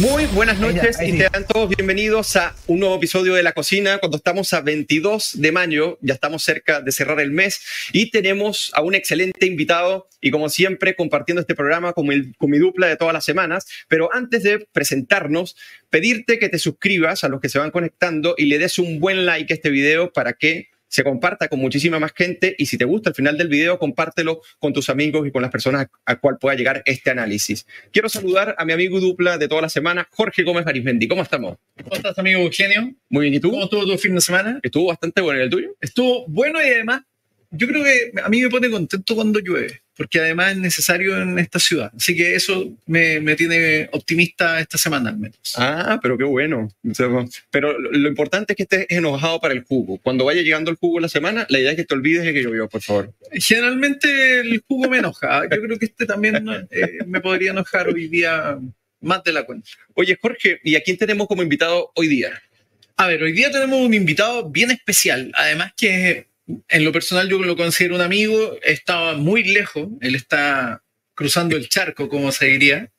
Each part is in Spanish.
Muy buenas noches y sean todos bienvenidos a un nuevo episodio de La Cocina. Cuando estamos a 22 de mayo, ya estamos cerca de cerrar el mes y tenemos a un excelente invitado y como siempre compartiendo este programa con, con mi dupla de todas las semanas, pero antes de presentarnos, pedirte que te suscribas a los que se van conectando y le des un buen like a este video para que se comparta con muchísima más gente y si te gusta al final del video, compártelo con tus amigos y con las personas a cual pueda llegar este análisis. Quiero saludar a mi amigo dupla de toda la semana, Jorge Gómez Arismendi. ¿Cómo estamos? ¿Cómo estás, amigo Eugenio? Muy bien, ¿y tú? ¿Cómo estuvo tu fin de semana? Estuvo bastante bueno, ¿y el tuyo? Estuvo bueno y además yo creo que a mí me pone contento cuando llueve, porque además es necesario en esta ciudad. Así que eso me, tiene optimista esta semana al menos. Ah, pero qué bueno. Pero lo importante es que estés enojado para el jugo. Cuando vaya llegando el jugo la semana, la idea es que te olvides de que llovió, por favor. Generalmente el jugo me enoja. Yo creo que este también eh, me podría enojar hoy día más de la cuenta. Oye, Jorge, ¿y a quién tenemos como invitado hoy día? A ver, hoy día tenemos un invitado bien especial, además que en lo personal yo lo considero un amigo, estaba muy lejos, él está cruzando el charco, como se diría,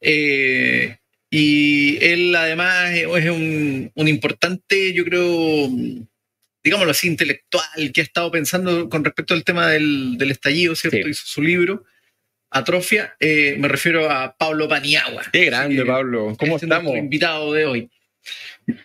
eh, y él además es un, importante, yo creo, digámoslo así, intelectual, que ha estado pensando con respecto al tema del, estallido, ¿cierto? Hizo su libro. Atrofia, eh, me refiero a Pablo Paniagua. Qué grande, Pablo. ¿Cómo este estamos? invitado de hoy.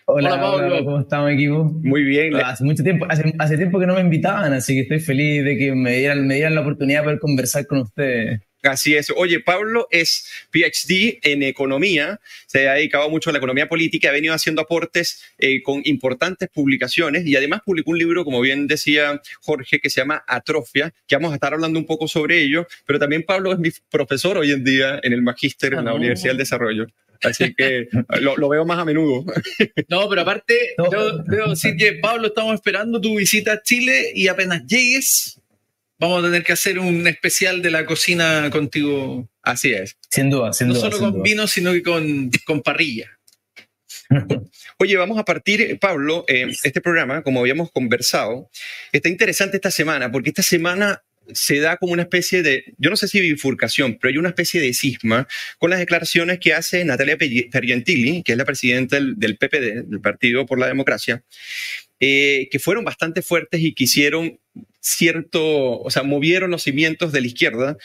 Hola, Pablo. ¿Cómo estamos, equipo? Muy bien. Hace mucho tiempo, hace, tiempo que no me invitaban, así que estoy feliz de que me dieran, me dieran la oportunidad de poder conversar con ustedes. Así es. Oye, Pablo es PhD en economía, se ha dedicado mucho a la economía política, ha venido haciendo aportes eh, con importantes publicaciones y además publicó un libro, como bien decía Jorge, que se llama Atrofia, que vamos a estar hablando un poco sobre ello, pero también Pablo es mi profesor hoy en día en el Magíster en la ah, Universidad del Desarrollo. Así que lo, veo más a menudo. No, pero aparte, yo debo decir que, Pablo, estamos esperando tu visita a Chile y apenas llegues, vamos a tener que hacer un especial de la cocina contigo. Así es. Sin duda, sin no duda. No solo con vino, sino que con, con parrilla. Oye, vamos a partir, Pablo, eh, este programa, como habíamos conversado, está interesante esta semana, porque esta semana se da como una especie de, yo no sé si bifurcación, pero hay una especie de cisma con las declaraciones que hace Natalia Pergentili, que es la presidenta del, PPD, del Partido por la Democracia, eh, que fueron bastante fuertes y que hicieron cierto, o sea, movieron los cimientos de la izquierda,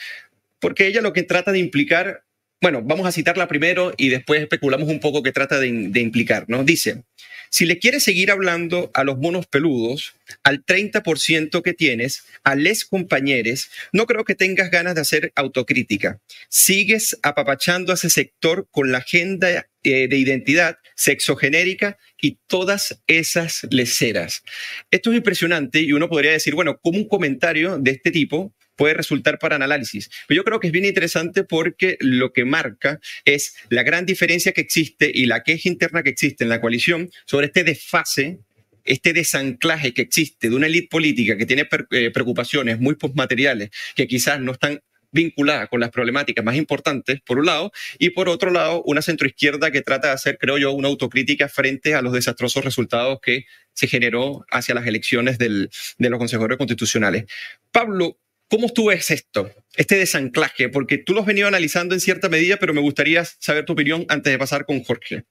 porque ella lo que trata de implicar, bueno, vamos a citarla primero y después especulamos un poco qué trata de, de implicar, ¿no? Dice, si le quieres seguir hablando a los monos peludos, al 30% que tienes, a les compañeros, no creo que tengas ganas de hacer autocrítica. Sigues apapachando a ese sector con la agenda eh, de identidad sexogenérica y todas esas leceras. Esto es impresionante y uno podría decir, bueno, como un comentario de este tipo puede resultar para análisis. Pero yo creo que es bien interesante porque lo que marca es la gran diferencia que existe y la queja interna que existe en la coalición sobre este desfase este desanclaje que existe de una élite política que tiene eh, preocupaciones muy postmateriales, que quizás no están vinculadas con las problemáticas más importantes, por un lado, y por otro lado, una centroizquierda que trata de hacer, creo yo, una autocrítica frente a los desastrosos resultados que se generó hacia las elecciones de los consejeros constitucionales. Pablo, ¿Cómo tú ves esto, este desanclaje? Porque tú lo has venido analizando en cierta medida, pero me gustaría saber tu opinión antes de pasar con Jorge.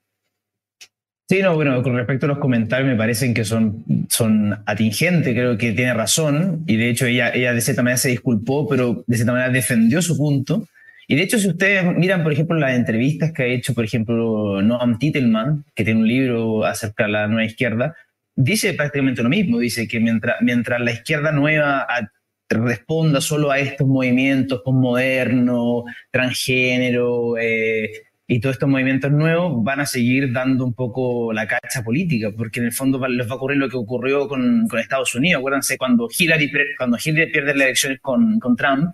Sí, no, bueno, con respecto a los comentarios me parecen que son, son atingentes, creo que tiene razón, y de hecho ella, ella de cierta manera se disculpó, pero de cierta manera defendió su punto. Y de hecho, si ustedes miran, por ejemplo, las entrevistas que ha hecho, por ejemplo, Noam Titelman, que tiene un libro acerca de la nueva izquierda, dice prácticamente lo mismo, dice que mientras, mientras la izquierda nueva responda solo a estos movimientos postmodernos, transgénero eh, y todos estos movimientos nuevos, van a seguir dando un poco la cacha política, porque en el fondo les va a ocurrir lo que ocurrió con, con Estados Unidos. Acuérdense, cuando Hillary, cuando Hillary pierde las elecciones con, con Trump,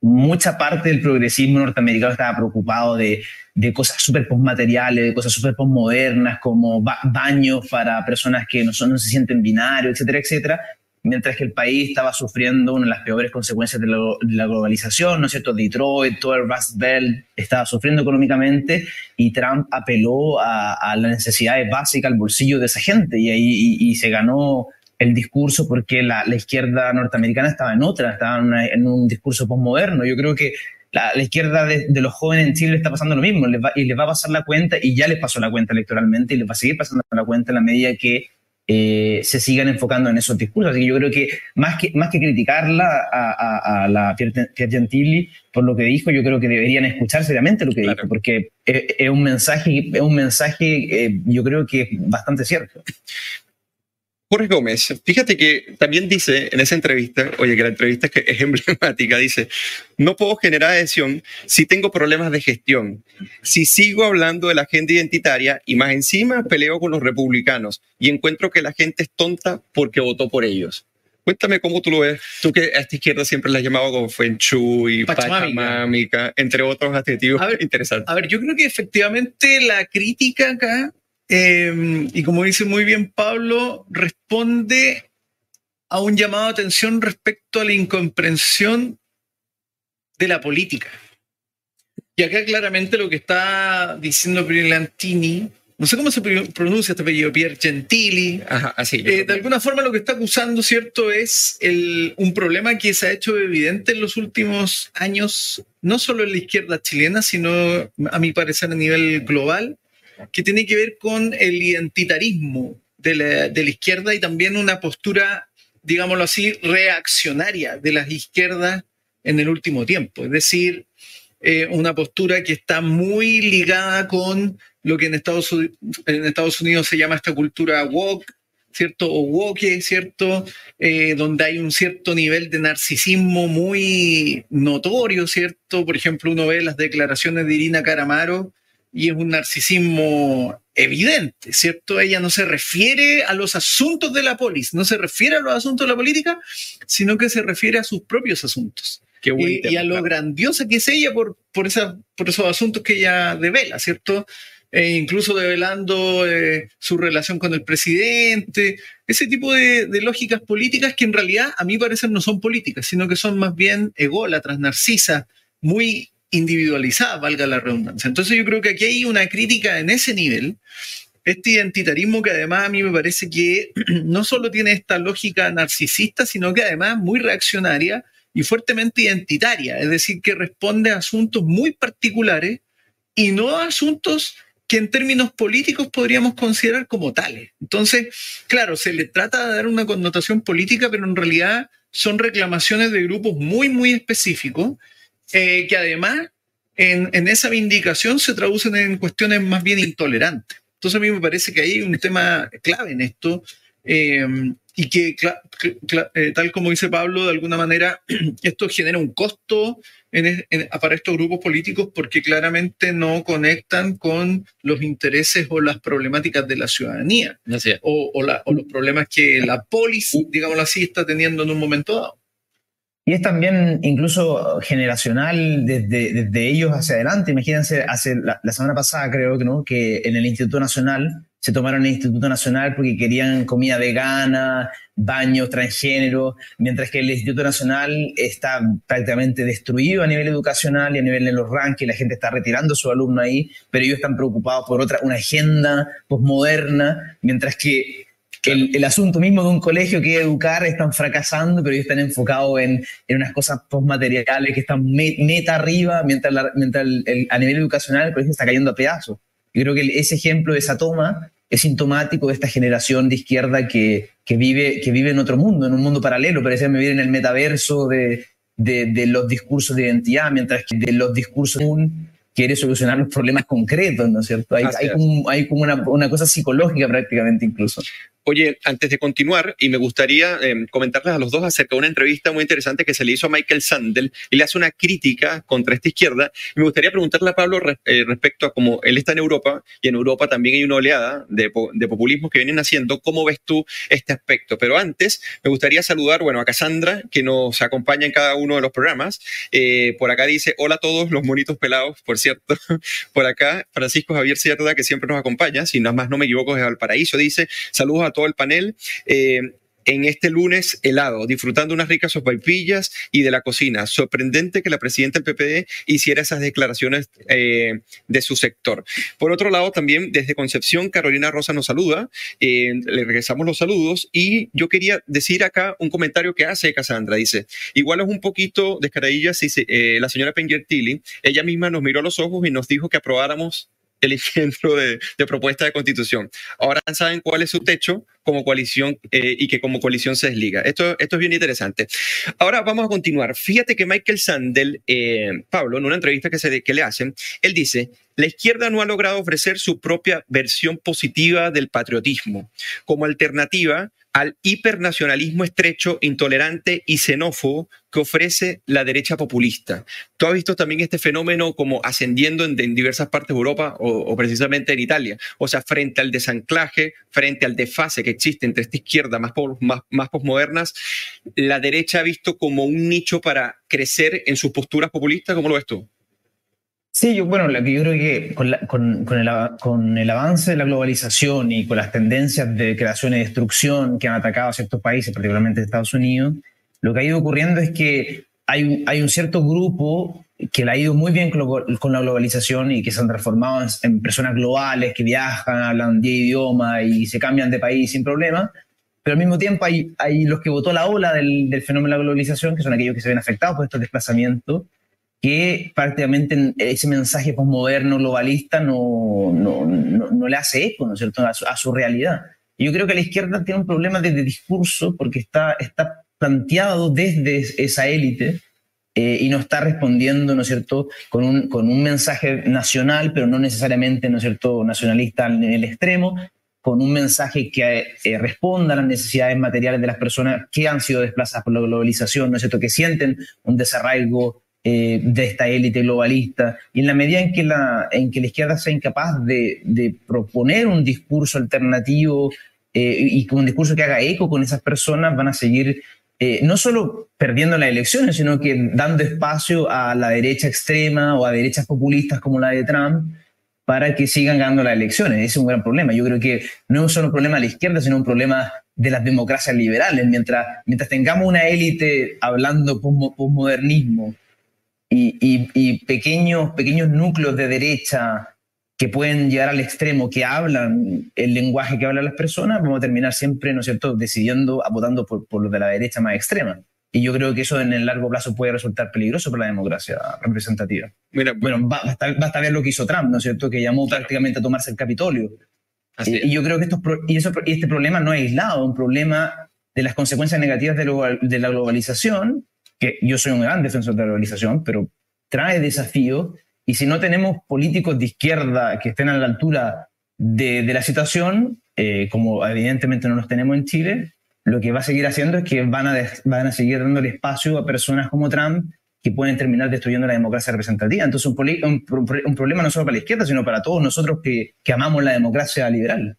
mucha parte del progresismo norteamericano estaba preocupado de, de cosas súper postmateriales, de cosas súper postmodernas, como baños para personas que no, son, no se sienten binarios, etcétera, etcétera mientras que el país estaba sufriendo una de las peores consecuencias de la, globalización, ¿no es cierto? Detroit, todo el Rust Belt estaba sufriendo económicamente y Trump apeló a, las necesidades básicas al bolsillo de esa gente y ahí y, se ganó el discurso porque la, izquierda norteamericana estaba en otra, estaba en, un discurso postmoderno. Yo creo que la, izquierda de, los jóvenes en Chile está pasando lo mismo, y les va a pasar la cuenta, y ya les pasó la cuenta electoralmente, y les va a seguir pasando la cuenta en la medida que eh, se sigan enfocando en esos discursos. Así que yo creo que más que, más que criticarla a, la Pier Gentili por lo que dijo, yo creo que deberían escuchar seriamente lo que dijo, porque es, un mensaje, es un mensaje eh, yo creo que es bastante cierto. Jorge Gómez, fíjate que también dice en esa entrevista, oye, que la entrevista es, que es emblemática, dice, no puedo generar adhesión si tengo problemas de gestión, si sigo hablando de la agenda identitaria y más encima peleo con los republicanos y encuentro que la gente es tonta porque votó por ellos. Cuéntame cómo tú lo ves, tú que a esta izquierda siempre la has llamado como Fenchuy, Pachamámica, entre otros adjetivos interesantes. A ver, yo creo que efectivamente la crítica acá Em, y como dice muy bien Pablo, responde a un llamado de atención respecto a la incomprensión de la política. Y acá claramente lo que está diciendo Brillantini, no sé cómo se pronuncia este apellido, Pierre Gentili, así, eh, de alguna forma lo que está acusando, ¿cierto?, es el, un problema que se ha hecho evidente en los últimos años, no solo en la izquierda chilena, sino, a mi parecer, a nivel global, que tiene que ver con el identitarismo de la, izquierda y también una postura, digámoslo así, reaccionaria de las izquierdas en el último tiempo. Es decir, eh, una postura que está muy ligada con lo que en Estados, en Estados Unidos se llama esta cultura woke, ¿cierto? O woke, ¿cierto? Eh, donde hay un cierto nivel de narcisismo muy notorio, ¿cierto? Por ejemplo, uno ve las declaraciones de Irina Caramaro y es un narcisismo evidente, ¿cierto? Ella no se refiere a los asuntos de la polis, no se refiere a los asuntos de la política, sino que se refiere a sus propios asuntos. y, a lo grandiosa que es ella por, por, esa, por esos asuntos que ella devela, ¿cierto? E incluso develando eh, su relación con el presidente, ese tipo de, de, lógicas políticas que en realidad a mí parecen no son políticas, sino que son más bien ególatras, narcisas, muy individualizada, valga la redundancia. Entonces yo creo que aquí hay una crítica en ese nivel, este identitarismo que además a mí me parece que no solo tiene esta lógica narcisista, sino que además muy reaccionaria y fuertemente identitaria, es decir, que responde a asuntos muy particulares y no a asuntos que en términos políticos podríamos considerar como tales. Entonces, claro, se le trata de dar una connotación política, pero en realidad son reclamaciones de grupos muy, muy específicos eh, que además en, en, esa vindicación se traducen en cuestiones más bien intolerantes. Entonces a mí me parece que hay un tema clave en esto eh, y que, eh, tal como dice Pablo, de alguna manera esto genera un costo en, para estos grupos políticos porque claramente no conectan con los intereses o las problemáticas de la ciudadanía o, o, o los problemas que la polis, digámoslo así, está teniendo en un momento dado. Y es también incluso generacional desde, ellos hacia adelante. Imagínense, hace la, semana pasada creo que, ¿no? que en el Instituto Nacional se tomaron el Instituto Nacional porque querían comida vegana, baños transgénero, mientras que el Instituto Nacional está prácticamente destruido a nivel educacional y a nivel de los rankings, la gente está retirando a su alumno ahí, pero ellos están preocupados por otra, una agenda postmoderna, mientras que el, asunto mismo de un colegio que educar están fracasando, pero ellos están enfocados en, en unas cosas postmateriales que están meta arriba, mientras, mientras a nivel educacional el colegio está cayendo a pedazos. Yo creo que ese ejemplo, esa toma, es sintomático de esta generación de izquierda que, que, vive, que vive en otro mundo, en un mundo paralelo, parece vivir en el metaverso de, de, de, los discursos de identidad, mientras que de los discursos quiere solucionar los problemas concretos, ¿no es cierto? Hay, hay como, hay como una, una, cosa psicológica prácticamente incluso. Oye, antes de continuar, y me gustaría eh, comentarles a los dos acerca de una entrevista muy interesante que se le hizo a Michael Sandel, y le hace una crítica contra esta izquierda. Me gustaría preguntarle a Pablo eh, respecto a cómo él está en Europa, y en Europa también hay una oleada de, de, populismo que vienen haciendo. ¿Cómo ves tú este aspecto? Pero antes, me gustaría saludar, bueno, a Cassandra, que nos acompaña en cada uno de los programas. Eh, por acá dice, hola a todos los monitos pelados, por cierto. por acá, Francisco Javier Cierda, que siempre nos acompaña, si nada más no me equivoco, es Valparaíso, dice, saludos a el panel. Eh, en este lunes helado, disfrutando unas ricas sopaipillas y de la cocina. Sorprendente que la presidenta del PPD hiciera esas declaraciones eh, de su sector. Por otro lado, también desde Concepción, Carolina Rosa nos saluda. Eh, le regresamos los saludos y yo quería decir acá un comentario que hace Cassandra. Dice, igual es un poquito descaradilla si eh, la señora Pengertilli, ella misma nos miró a los ojos y nos dijo que aprobáramos el ejemplo de, propuesta de constitución. Ahora saben cuál es su techo como coalición eh, y que como coalición se desliga. Esto, esto es bien interesante. Ahora vamos a continuar. Fíjate que Michael Sandel, eh, Pablo, en una entrevista que, se, que le hacen, él dice, la izquierda no ha logrado ofrecer su propia versión positiva del patriotismo. Como alternativa, al hipernacionalismo estrecho, intolerante y xenófobo que ofrece la derecha populista. Tú has visto también este fenómeno como ascendiendo en, diversas partes de Europa o, precisamente en Italia. O sea, frente al desanclaje, frente al desfase que existe entre esta izquierda más, más, más posmodernas, la derecha ha visto como un nicho para crecer en sus posturas populistas. ¿Cómo lo ves tú? Sí, yo, bueno, yo creo que con, con, el, con, el, avance de la globalización y con las tendencias de creación y destrucción que han atacado a ciertos países, particularmente Estados Unidos, lo que ha ido ocurriendo es que hay, hay un cierto grupo que le ha ido muy bien con la globalización y que se han transformado en, personas globales que viajan, hablan 10 idiomas y se cambian de país sin problema, pero al mismo tiempo hay, hay los que votó la ola del, del fenómeno de la globalización, que son aquellos que se ven afectados por estos desplazamientos que prácticamente ese mensaje posmoderno globalista no, no, no, le hace eco, ¿no es cierto?, a su, realidad. Y yo creo que la izquierda tiene un problema de, discurso porque está, está planteado desde esa élite eh, y no está respondiendo, ¿no es cierto?, con un, con un mensaje nacional, pero no necesariamente, ¿no es cierto?, nacionalista en el extremo, con un mensaje que eh, responda a las necesidades materiales de las personas que han sido desplazadas por la globalización, ¿no es cierto?, que sienten un desarraigo eh, de esta élite globalista. Y en la medida en que la, en que la izquierda sea incapaz de, de proponer un discurso alternativo eh, y un discurso que haga eco con esas personas, van a seguir eh, no solo perdiendo las elecciones, sino que dando espacio a la derecha extrema o a derechas populistas como la de Trump para que sigan ganando las elecciones. Ese es un gran problema. Yo creo que no es solo un problema de la izquierda, sino un problema de las democracias liberales. Mientras, mientras tengamos una élite hablando postmodernismo, y, pequeños, pequeños núcleos de derecha que pueden llegar al extremo, que hablan el lenguaje que hablan las personas, vamos a terminar siempre, ¿no es cierto?, decidiendo, votando por, por los de la derecha más extrema. Y yo creo que eso en el largo plazo puede resultar peligroso para la democracia representativa. Mira, bueno, basta, basta ver lo que hizo Trump, ¿no es cierto?, que llamó prácticamente a tomarse el Capitolio. y, yo creo que esto, y, eso, y este problema no es aislado, un problema de las consecuencias negativas de, de la globalización que yo soy un gran defensor de la globalización, pero trae desafíos y si no tenemos políticos de izquierda que estén a la altura de, la situación, eh, como evidentemente no los tenemos en Chile, lo que va a seguir haciendo es que van a, van a seguir dando espacio a personas como Trump que pueden terminar destruyendo la democracia representativa. Entonces, un, un, un problema no solo para la izquierda, sino para todos nosotros que, que amamos la democracia liberal.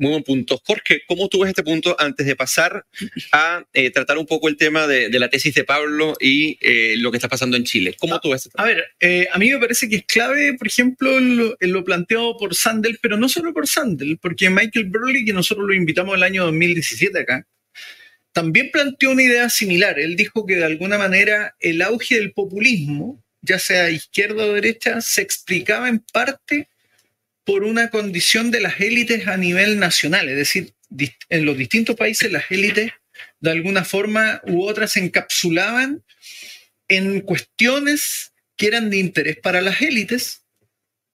Muy buen punto. Jorge, ¿cómo tú ves este punto antes de pasar a eh, tratar un poco el tema de, la tesis de Pablo y eh, lo que está pasando en Chile? ¿Cómo tú ves? A ver, eh, a mí me parece que es clave, por ejemplo, en lo, planteado por Sandel, pero no solo por Sandel, porque Michael Burley, que nosotros lo invitamos el año 2017 acá, también planteó una idea similar. Él dijo que de alguna manera el auge del populismo, ya sea izquierda o derecha, se explicaba en parte por una condición de las élites a nivel nacional, es decir, en los distintos países las élites de alguna forma u otra se encapsulaban en cuestiones que eran de interés para las élites,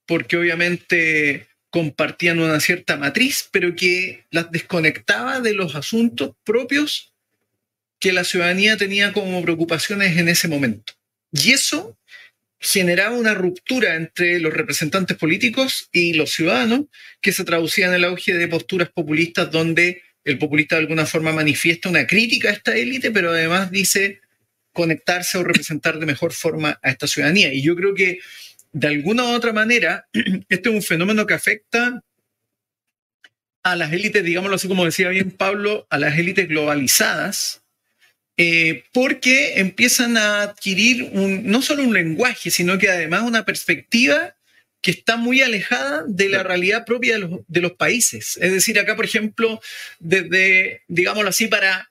porque obviamente compartían una cierta matriz, pero que las desconectaba de los asuntos propios que la ciudadanía tenía como preocupaciones en ese momento. Y eso generaba una ruptura entre los representantes políticos y los ciudadanos que se traducía en el auge de posturas populistas donde el populista de alguna forma manifiesta una crítica a esta élite, pero además dice conectarse o representar de mejor forma a esta ciudadanía. Y yo creo que de alguna u otra manera, este es un fenómeno que afecta a las élites, digámoslo así como decía bien Pablo, a las élites globalizadas, eh, porque empiezan a adquirir un, no solo un lenguaje, sino que además una perspectiva que está muy alejada de la realidad propia de los, de los países. Es decir, acá, por ejemplo, desde, digámoslo así, para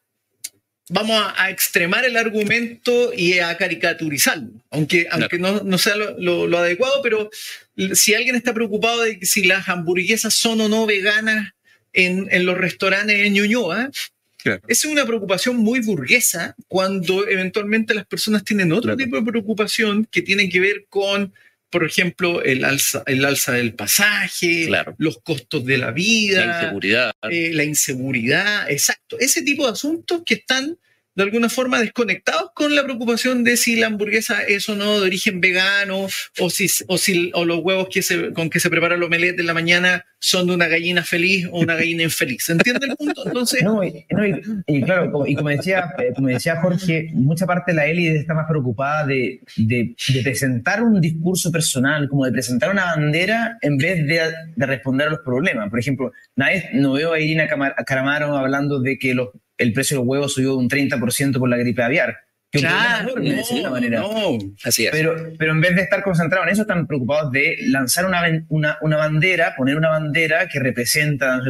vamos a, extremar el argumento y a caricaturizarlo, aunque, aunque no, no, sea lo, adecuado, pero si alguien está preocupado de si las hamburguesas son o no veganas en, en los restaurantes en Ñuñoa, esa es una preocupación muy burguesa cuando eventualmente las personas tienen otro tipo de preocupación que tiene que ver con por ejemplo, el alza, el alza del pasaje, los costos de la vida, la inseguridad. Eh, la inseguridad, exacto. Ese tipo de asuntos que están de alguna forma desconectados con la preocupación de si la hamburguesa es o no de origen vegano o si, o si o los huevos que se, con que se prepara el omelette en la mañana son de una gallina feliz o una gallina infeliz. ¿Entiende el punto? Entonces... No, y, claro, y como decía, eh, como decía Jorge, mucha parte de la élite está más preocupada de, de, presentar un discurso personal, como de presentar una bandera en vez de, de responder a los problemas. Por ejemplo, nadie, no veo a Irina Caramaro hablando de que los el precio de los huevos subió un 30% por la gripe aviar. Claro, no, manera. no, así es. Pero, pero en vez de estar concentrados en eso, están preocupados de lanzar una, una, una bandera, poner una bandera que representa,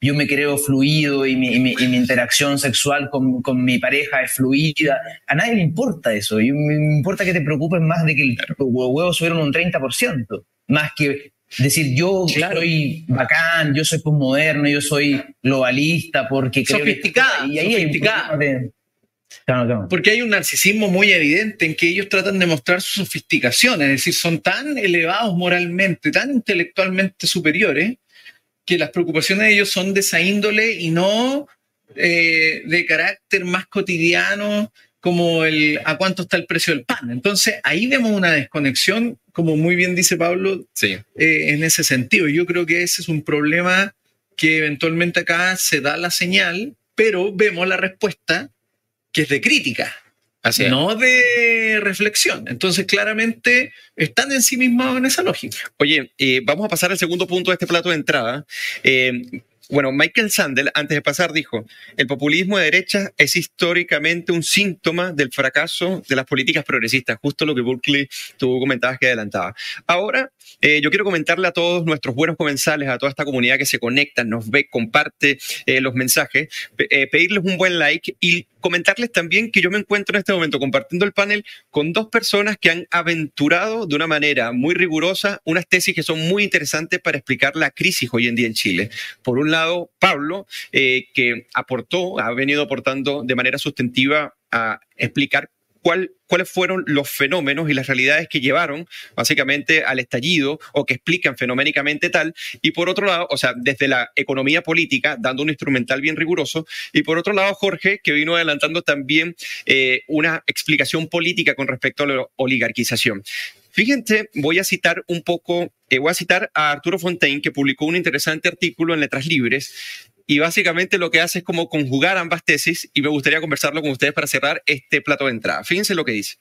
yo me creo fluido y mi, y mi, y mi interacción sexual con, con, mi pareja es fluida. A nadie le importa eso. Y me importa que te preocupes más de que los huevos subieron un 30%, más que decir yo soy bacán, yo soy postmoderno, yo soy globalista, porque creo sofisticada, y ahí sofisticada. Porque hay un narcisismo muy evidente en que ellos tratan de mostrar su sofisticación, es decir, son tan elevados moralmente, tan intelectualmente superiores, que las preocupaciones de ellos son de esa índole y no eh, de carácter más cotidiano como el a cuánto está el precio del pan. Entonces ahí vemos una desconexión, como muy bien dice Pablo, sí. Eh, en ese sentido. Yo creo que ese es un problema que eventualmente acá se da la señal, pero vemos la respuesta que es de crítica, Así no de reflexión. Entonces, claramente están en sí mismos en esa lógica. Oye, eh, vamos a pasar al segundo punto de este plato de entrada. Eh, bueno, Michael Sandel, antes de pasar, dijo, el populismo de derecha es históricamente un síntoma del fracaso de las políticas progresistas, justo lo que Berkeley tú comentabas que adelantaba. Ahora, eh, yo quiero comentarle a todos nuestros buenos comensales, a toda esta comunidad que se conecta, nos ve, comparte eh, los mensajes, eh, pedirles un buen like y comentarles también que yo me encuentro en este momento compartiendo el panel con dos personas que han aventurado de una manera muy rigurosa unas tesis que son muy interesantes para explicar la crisis hoy en día en Chile. Por un lado, Pablo, que aportó, ha venido aportando de manera sustantiva a explicar cuáles fueron los fenómenos y las realidades que llevaron básicamente al estallido o que explican fenoménicamente tal. Y por otro lado, o sea, desde la economía política, dando un instrumental bien riguroso. Y por otro lado, Jorge, que vino adelantando también eh, una explicación política con respecto a la oligarquización. Fíjense, voy a citar un poco, eh, voy a citar a Arturo Fontaine, que publicó un interesante artículo en Letras Libres, y básicamente lo que hace es como conjugar ambas tesis y me gustaría conversarlo con ustedes para cerrar este plato de entrada. Fíjense lo que dice.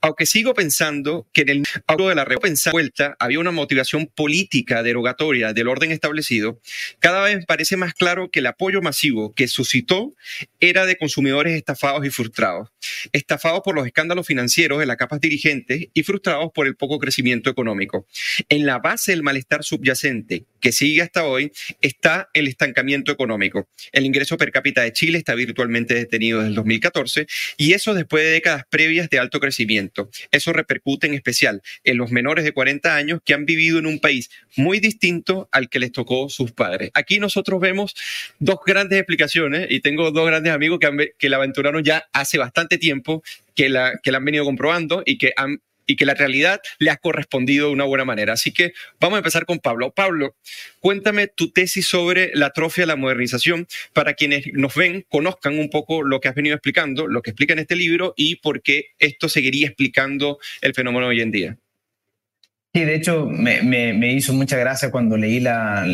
Aunque sigo pensando que en el acuerdo de la vuelta había una motivación política derogatoria del orden establecido, cada vez parece más claro que el apoyo masivo que suscitó era de consumidores estafados y frustrados. Estafados por los escándalos financieros de las capas dirigentes y frustrados por el poco crecimiento económico. En la base del malestar subyacente que sigue hasta hoy está el estancamiento económico. El ingreso per cápita de Chile está virtualmente detenido desde el 2014 y eso después de décadas previas de alto crecimiento. Eso repercute en especial en los menores de 40 años que han vivido en un país muy distinto al que les tocó sus padres. Aquí nosotros vemos dos grandes explicaciones y tengo dos grandes amigos que, que la aventuraron ya hace bastante tiempo, que la, que la han venido comprobando y que han y que la realidad le ha correspondido de una buena manera. Así que vamos a empezar con Pablo. Pablo, cuéntame tu tesis sobre la atrofia de la modernización para quienes nos ven conozcan un poco lo que has venido explicando, lo que explica en este libro y por qué esto seguiría explicando el fenómeno hoy en día. Sí, de hecho, me, me, hizo mucha gracia cuando leí la,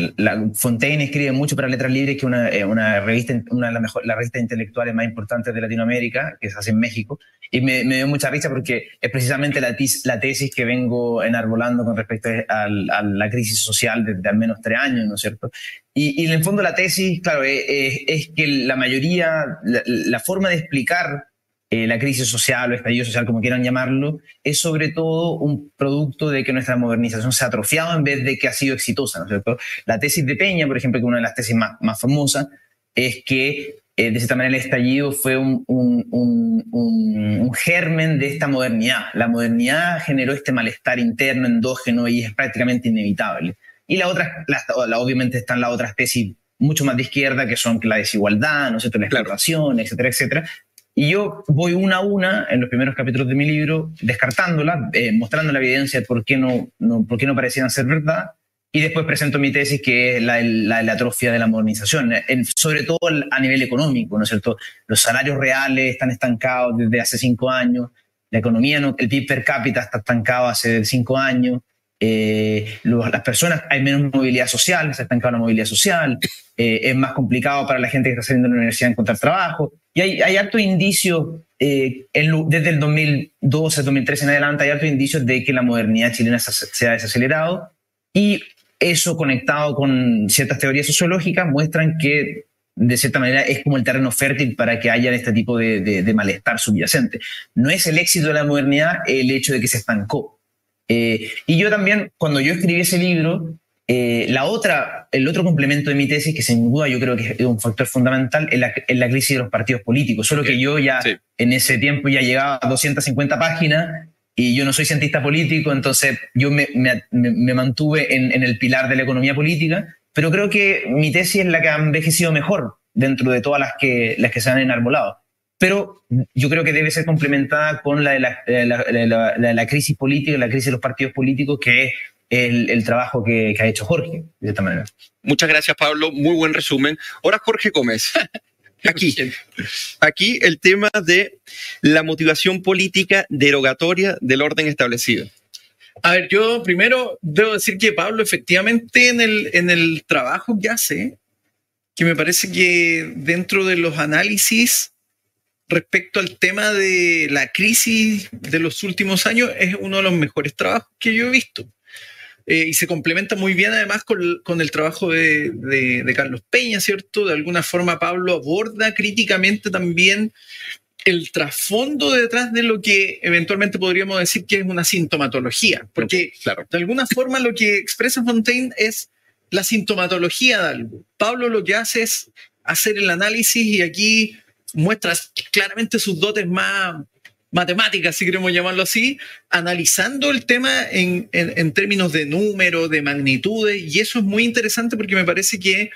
Fontaine escribe mucho para Letras Libres, que es una, eh, una, revista, una de las mejor, la revistas intelectuales más importantes de Latinoamérica, que se hace en México, y me, me dio mucha risa porque es precisamente la, la, tesis que vengo enarbolando con respecto a, la crisis social desde al menos tres años, ¿no es cierto? Y, y en el fondo la tesis, claro, es, que la mayoría, la forma de explicar eh, la crisis social o estallido social, como quieran llamarlo, es sobre todo un producto de que nuestra modernización se ha atrofiado en vez de que ha sido exitosa, ¿no es cierto? La tesis de Peña, por ejemplo, que es una de las tesis más, más famosas, es que eh, de cierta manera el estallido fue un, un, un, un, germen de esta modernidad. La modernidad generó este malestar interno, endógeno, y es prácticamente inevitable. Y la otra, la, obviamente están las otras tesis mucho más de izquierda, que son la desigualdad, ¿no es cierto? la explotación, etcétera, etcétera, y yo voy una a una en los primeros capítulos de mi libro, descartándola, eh, mostrando la evidencia de por qué no, no, por qué no parecían ser verdad, y después presento mi tesis que es la, la, la atrofia de la modernización, en, sobre todo a nivel económico, ¿no es cierto? Los salarios reales están estancados desde hace cinco años, la economía, no, el PIB per cápita está estancado hace cinco años, eh, las personas, hay menos movilidad social, se ha estancado la movilidad social, eh, es más complicado para la gente que está saliendo de la universidad encontrar trabajo. Y hay, hay hartos indicios, eh, desde el 2012, 2013 en adelante, hay hartos indicios de que la modernidad chilena se, ha desacelerado y eso conectado con ciertas teorías sociológicas muestran que de cierta manera es como el terreno fértil para que haya este tipo de, de, malestar subyacente. No es el éxito de la modernidad el hecho de que se estancó. Eh, y yo también, cuando yo escribí ese libro, eh, la otra, el otro complemento de mi tesis, que sin duda yo creo que es un factor fundamental, es la, la crisis de los partidos políticos. Solo que yo ya en ese tiempo ya llegaba a 250 páginas y yo no soy cientista político, entonces yo me, me, me mantuve en, en, el pilar de la economía política, pero creo que mi tesis es la que ha envejecido mejor dentro de todas las que, las que se han enarbolado. Pero yo creo que debe ser complementada con la de la, la, la crisis política, la crisis de los partidos políticos, que es el, trabajo que, ha hecho Jorge, de esta manera. Muchas gracias, Pablo. Muy buen resumen. Ahora, Jorge Gómez. Aquí, aquí el tema de la motivación política derogatoria del orden establecido. A ver, yo primero debo decir que Pablo efectivamente en el, en el trabajo que hace, que me parece que dentro de los análisis respecto al tema de la crisis de los últimos años, es uno de los mejores trabajos que yo he visto. Eh, y se complementa muy bien además con, el trabajo de, Carlos Peña, ¿cierto? De alguna forma Pablo aborda críticamente también el trasfondo detrás de lo que eventualmente podríamos decir que es una sintomatología, porque claro. de alguna forma lo que expresa Fontaine es la sintomatología de algo. Pablo lo que hace es hacer el análisis y aquí muestra claramente sus dotes más matemáticas, si queremos llamarlo así, analizando el tema en, en, términos de número, de magnitudes, y eso es muy interesante porque me parece que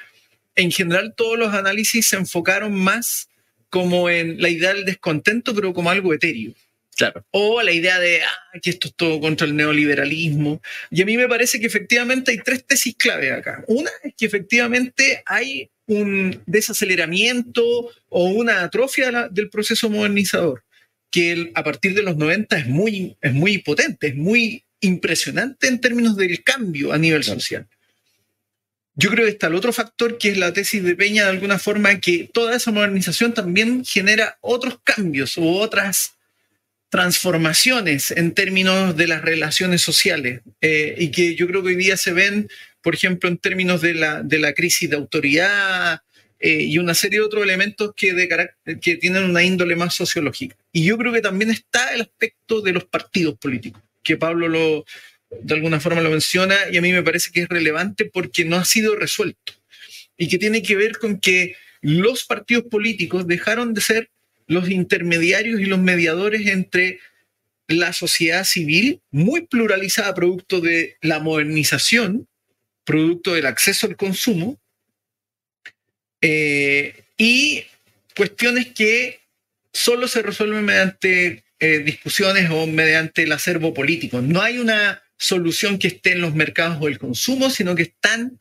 en general todos los análisis se enfocaron más como en la idea del descontento, pero como algo etéreo. Claro. O la idea de ah, que esto es todo contra el neoliberalismo. Y a mí me parece que efectivamente hay tres tesis clave acá. Una es que efectivamente hay un desaceleramiento o una atrofia del proceso modernizador que a partir de los 90 es muy, es muy potente, es muy impresionante en términos del cambio a nivel social. Yo creo que está el otro factor que es la tesis de Peña de alguna forma que toda esa modernización también genera otros cambios u otras transformaciones en términos de las relaciones sociales eh, y que yo creo que hoy día se ven, por ejemplo, en términos de la, de la crisis de autoridad, eh, y una serie de otros elementos que, de que tienen una índole más sociológica. Y yo creo que también está el aspecto de los partidos políticos, que Pablo lo, de alguna forma lo menciona y a mí me parece que es relevante porque no ha sido resuelto y que tiene que ver con que los partidos políticos dejaron de ser los intermediarios y los mediadores entre la sociedad civil, muy pluralizada producto de la modernización, producto del acceso al consumo, eh, y cuestiones que solo se resuelven mediante eh, discusiones o mediante el acervo político. No hay una solución que esté en los mercados o el consumo, sino que están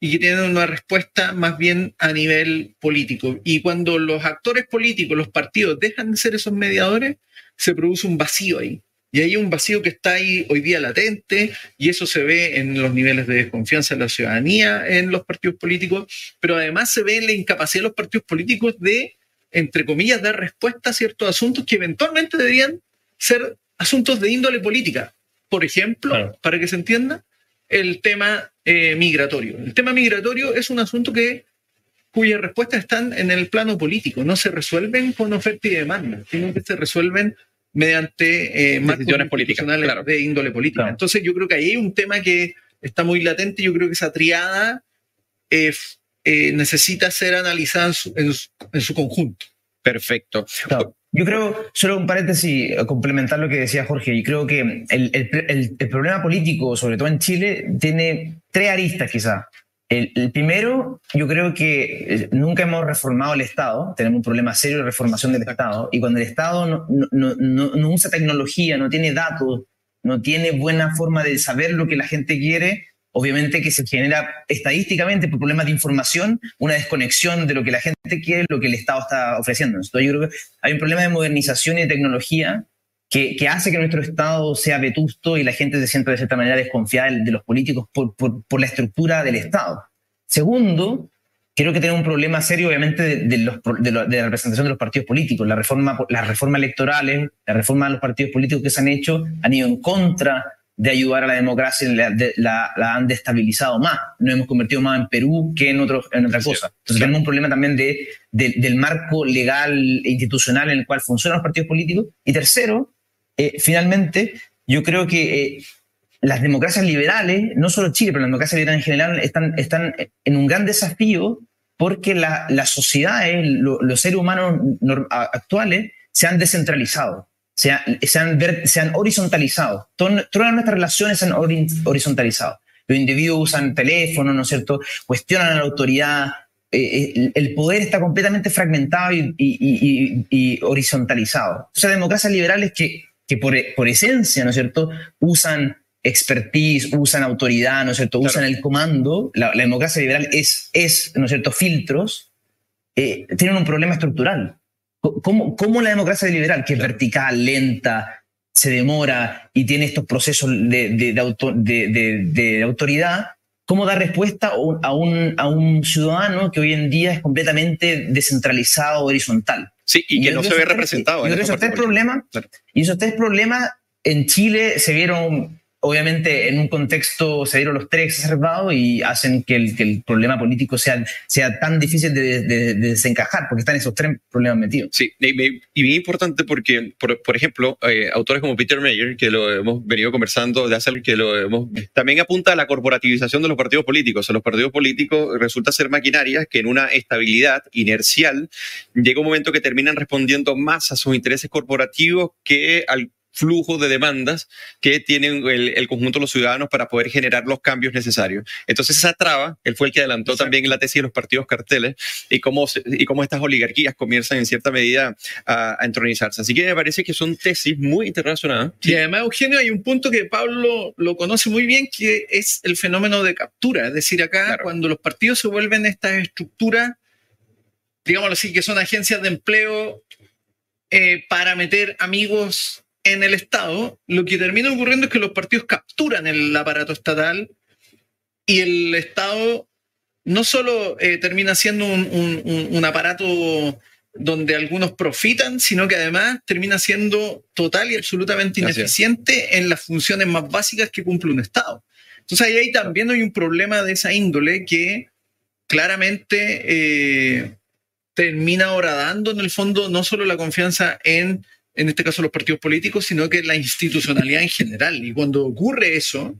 y que tienen una respuesta más bien a nivel político. Y cuando los actores políticos, los partidos, dejan de ser esos mediadores, se produce un vacío ahí. Y hay un vacío que está ahí hoy día latente y eso se ve en los niveles de desconfianza de la ciudadanía en los partidos políticos, pero además se ve en la incapacidad de los partidos políticos de, entre comillas, dar respuesta a ciertos asuntos que eventualmente deberían ser asuntos de índole política. Por ejemplo, para que se entienda, el tema eh, migratorio. El tema migratorio es un asunto que cuyas respuestas están en el plano político, no se resuelven con oferta y demanda, sino que se resuelven mediante eh, decisiones políticas de índole política. Entonces yo creo que ahí hay un tema que está muy latente, yo creo que esa triada eh, eh, necesita ser analizada en su, conjunto. Perfecto. Yo creo, solo un paréntesis, complementar lo que decía Jorge, y creo que el, el problema político, sobre todo en Chile, tiene tres aristas quizá. El, primero, yo creo que eh, nunca hemos reformado el Estado, tenemos un problema serio de reformación del Estado, y cuando el Estado no, no, no, no, usa tecnología, no tiene datos, no tiene buena forma de saber lo que la gente quiere, obviamente que se genera estadísticamente por problemas de información una desconexión de lo que la gente quiere, lo que el Estado está ofreciendo. Entonces yo creo que hay un problema de modernización y de tecnología que, hace que nuestro Estado sea vetusto y la gente se sienta de cierta manera desconfiada de, los políticos por, por, la estructura del Estado. Segundo, creo que tiene un problema serio, obviamente, de, los, de, la representación de los partidos políticos. La reforma, las reformas electorales, la reforma de los partidos políticos que se han hecho han ido en contra de ayudar a la democracia y la, han destabilizado más. Nos hemos convertido más en Perú que en, otros en otra cosa. Entonces tenemos un problema también de, del marco legal e institucional en el cual funcionan los partidos políticos. Y tercero, eh, finalmente, yo creo que eh, las democracias liberales, no solo Chile, pero las democracias liberales en general, están, están en un gran desafío porque la, las sociedades, los seres humanos actuales, se han descentralizado, se han, se han, horizontalizado. todas nuestras relaciones se han horizontalizado. Los individuos usan teléfono, ¿no es cierto? Cuestionan a la autoridad. Eh, el poder está completamente fragmentado y, y, y, horizontalizado. O sea, democracias liberales que que por, por esencia, ¿no es cierto?, usan expertise, usan autoridad, ¿no es cierto?, usan el comando, la, democracia liberal es, es, ¿no es cierto?, filtros, eh, tienen un problema estructural. ¿Cómo, ¿Cómo, la democracia liberal, que es vertical, lenta, se demora y tiene estos procesos de, de, de, de autoridad, cómo dar respuesta a un, a un, ciudadano que hoy en día es completamente descentralizado, horizontal. Sí, y, que no se ve representado. Y, esos tres problemas, y esos tres problemas en Chile se vieron obviamente en un contexto se dieron los tres exacerbados y hacen que el, problema político sea, sea tan difícil de, desencajar, porque están esos tres problemas metidos. Sí, y, bien importante porque, por, ejemplo, eh, autores como Peter Mayer, que lo hemos venido conversando de hacer, que lo hemos, también apunta a la corporativización de los partidos políticos. O los partidos políticos resulta ser maquinarias que en una estabilidad inercial llega un momento que terminan respondiendo más a sus intereses corporativos que al flujo de demandas que tienen el, conjunto de los ciudadanos para poder generar los cambios necesarios. Entonces esa traba, él fue el que adelantó también la tesis de los partidos carteles y cómo, y cómo estas oligarquías comienzan en cierta medida a, entronizarse. Así que me parece que son tesis muy interrelacionadas. Y además, Eugenio, hay un punto que Pablo lo conoce muy bien, que es el fenómeno de captura. Es decir, acá cuando los partidos se vuelven estas estructuras, digámoslo así, que son agencias de empleo eh, para meter amigos en el Estado, lo que termina ocurriendo es que los partidos capturan el aparato estatal y el Estado no solo eh, termina siendo un, aparato donde algunos profitan, sino que además termina siendo total y absolutamente ineficiente en las funciones más básicas que cumple un Estado. Entonces ahí, también hay un problema de esa índole que claramente eh, termina horadando en el fondo no solo la confianza en en este caso los partidos políticos, sino que la institucionalidad en general. Y cuando ocurre eso,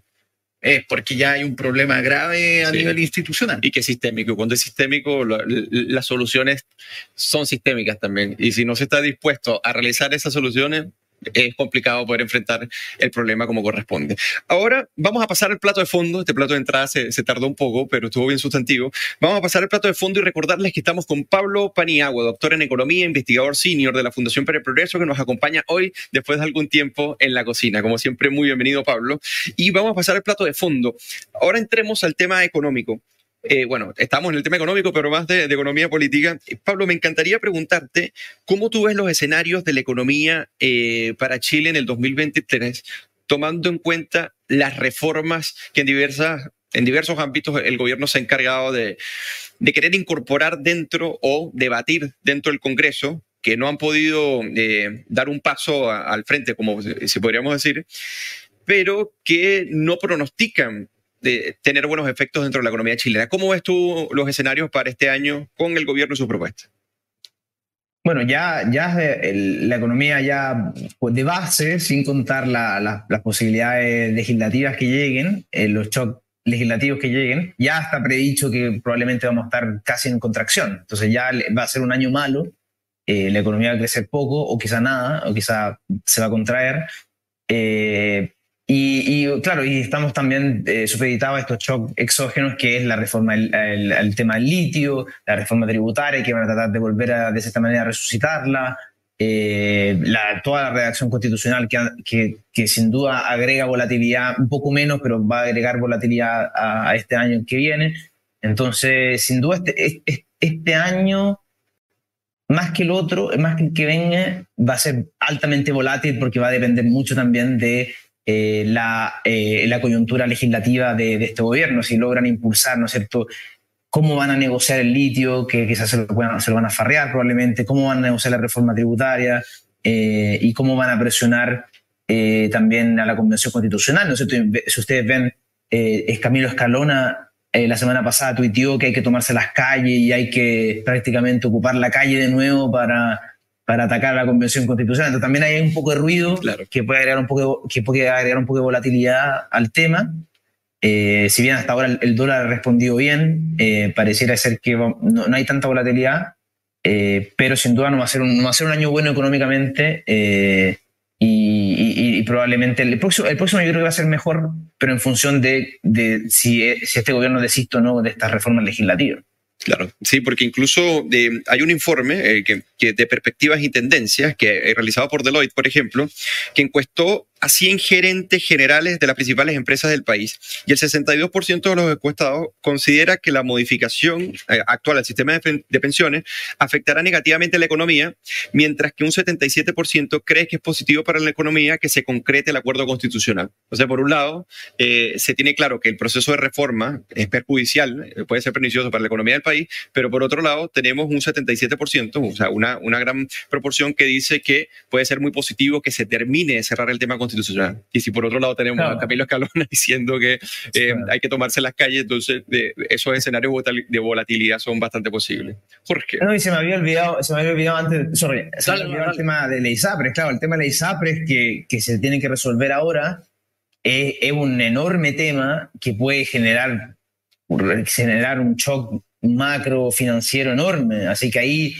es porque ya hay un problema grave a nivel institucional. Y que es sistémico. Cuando es sistémico, las soluciones son sistémicas también. Y si no se está dispuesto a realizar esas soluciones, es complicado poder enfrentar el problema como corresponde. Ahora vamos a pasar al plato de fondo. Este plato de entrada se, tardó un poco, pero estuvo bien sustantivo. Vamos a pasar al plato de fondo y recordarles que estamos con Pablo Paniagua, doctor en economía, investigador senior de la Fundación para el Progreso, que nos acompaña hoy después de algún tiempo en la cocina. Como siempre, muy bienvenido, Pablo. Y vamos a pasar al plato de fondo. Ahora entremos al tema económico. Eh, bueno, estamos en el tema económico, pero más de, economía política. Pablo, me encantaría preguntarte cómo tú ves los escenarios de la economía eh, para Chile en el 2023, tomando en cuenta las reformas que en, diversas, en diversos ámbitos el gobierno se ha encargado de, querer incorporar dentro o debatir dentro del Congreso, que no han podido eh, dar un paso al frente, como si podríamos decir, pero que no pronostican de tener buenos efectos dentro de la economía chilena. ¿Cómo ves tú los escenarios para este año con el gobierno y sus propuestas? Bueno, ya, ya la economía ya pues de base, sin contar las posibilidades legislativas que lleguen, eh, los shocks legislativos que lleguen, ya está predicho que probablemente vamos a estar casi en contracción. Entonces ya va a ser un año malo, eh, la economía va a crecer poco o quizá nada, o quizá se va a contraer. Eh, y, claro, y estamos también eh, supeditados a estos shocks exógenos, que es la reforma, el, tema del litio, la reforma tributaria, que van a tratar de volver a, de esta manera, a resucitarla, eh, la, toda la redacción constitucional que, que, sin duda agrega volatilidad, un poco menos, pero va a agregar volatilidad a, este año que viene. Entonces, sin duda, este, este, año, más que el otro, más que el que venga, va a ser altamente volátil porque va a depender mucho también de eh, la, eh, la, coyuntura legislativa de, este gobierno, si logran impulsar, ¿no es cierto?, cómo van a negociar el litio, que quizás se lo, se lo van a farrear probablemente, cómo van a negociar la reforma tributaria eh, y cómo van a presionar también a la Convención Constitucional. ¿no es cierto? Si ustedes ven, es Camilo Escalona la semana pasada tuiteó que hay que tomarse las calles y hay que prácticamente ocupar la calle de nuevo para para atacar la Convención Constitucional. Entonces también hay un poco de ruido que, puede agregar un poco de, que puede agregar un poco de volatilidad al tema. Eh, si bien hasta ahora el, dólar ha respondido bien, eh, pareciera ser que no, hay tanta volatilidad, eh, pero sin duda no va, a ser un, no va a ser un año bueno económicamente y, probablemente el próximo, el próximo yo creo que va a ser mejor, pero en función de, de si, si este gobierno desiste o no de estas reformas legislativas. Claro, sí, porque incluso hay un informe que, que, de perspectivas y tendencias que he realizado por Deloitte, por ejemplo, que encuestó a 100 gerentes generales de las principales empresas del país y el 62% de los encuestados considera que la modificación eh, actual al sistema de, pensiones afectará negativamente a la economía, mientras que un 77% cree que es positivo para la economía que se concrete el acuerdo constitucional. O sea, por un lado, eh, se tiene claro que el proceso de reforma es perjudicial, eh, puede ser pernicioso para la economía del país, pero por otro lado, tenemos un 77%, o sea, una, una gran proporción que dice que puede ser muy positivo que se termine de cerrar el tema constitucional constitucional. Y si por otro lado tenemos a Camilo Escalona diciendo que eh, hay que tomarse las calles, entonces esos escenarios de volatilidad son bastante posibles. Jorge. No, y se me había olvidado, se me había olvidado antes, sorry, se me había olvidado el tema de la ISAPRES. Claro, el tema de la ISAPRES que, que se tiene que resolver ahora es, es un enorme tema que puede generar, generar un shock macro financiero enorme. Así que ahí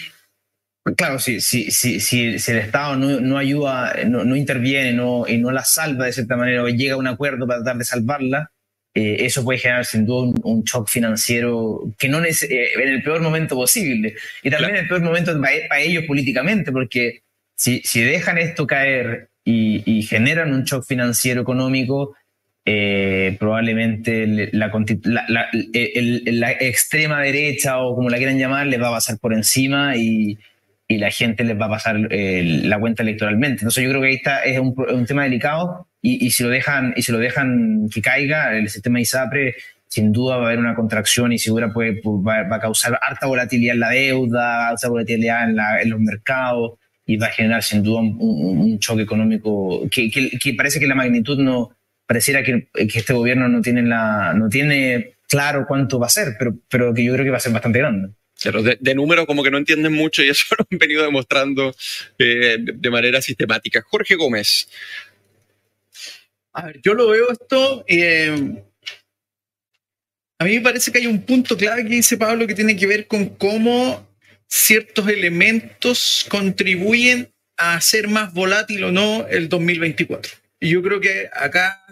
Claro, si, si, si, si, el Estado no, no ayuda, no, no, interviene no, y no la salva de cierta manera o llega a un acuerdo para tratar de salvarla, eh, eso puede generar sin duda un, shock financiero que no es eh, en el peor momento posible. Y también en el peor momento para, ellos políticamente, porque si, si dejan esto caer y, generan un shock financiero económico, eh, probablemente la, la, extrema derecha o como la quieran llamar les va a pasar por encima y y la gente les va a pasar eh, la cuenta electoralmente. Entonces yo creo que ahí está, es un, un tema delicado y, y, si lo dejan, y si lo dejan que caiga, el sistema ISAPRE sin duda va a haber una contracción y segura puede, va, a causar harta volatilidad en la deuda, alta volatilidad en, la, en los mercados y va a generar sin duda un, un choque económico que, que, que, parece que la magnitud no, pareciera que, que, este gobierno no tiene, la, no tiene claro cuánto va a ser, pero, pero que yo creo que va a ser bastante grande. Claro, de, de número como que no entienden mucho y eso lo han venido demostrando eh, de manera sistemática. Jorge Gómez. A ver, yo lo veo esto. Eh, a mí me parece que hay un punto clave que dice Pablo que tiene que ver con cómo ciertos elementos contribuyen a hacer más volátil o no el 2024. Y yo creo que acá,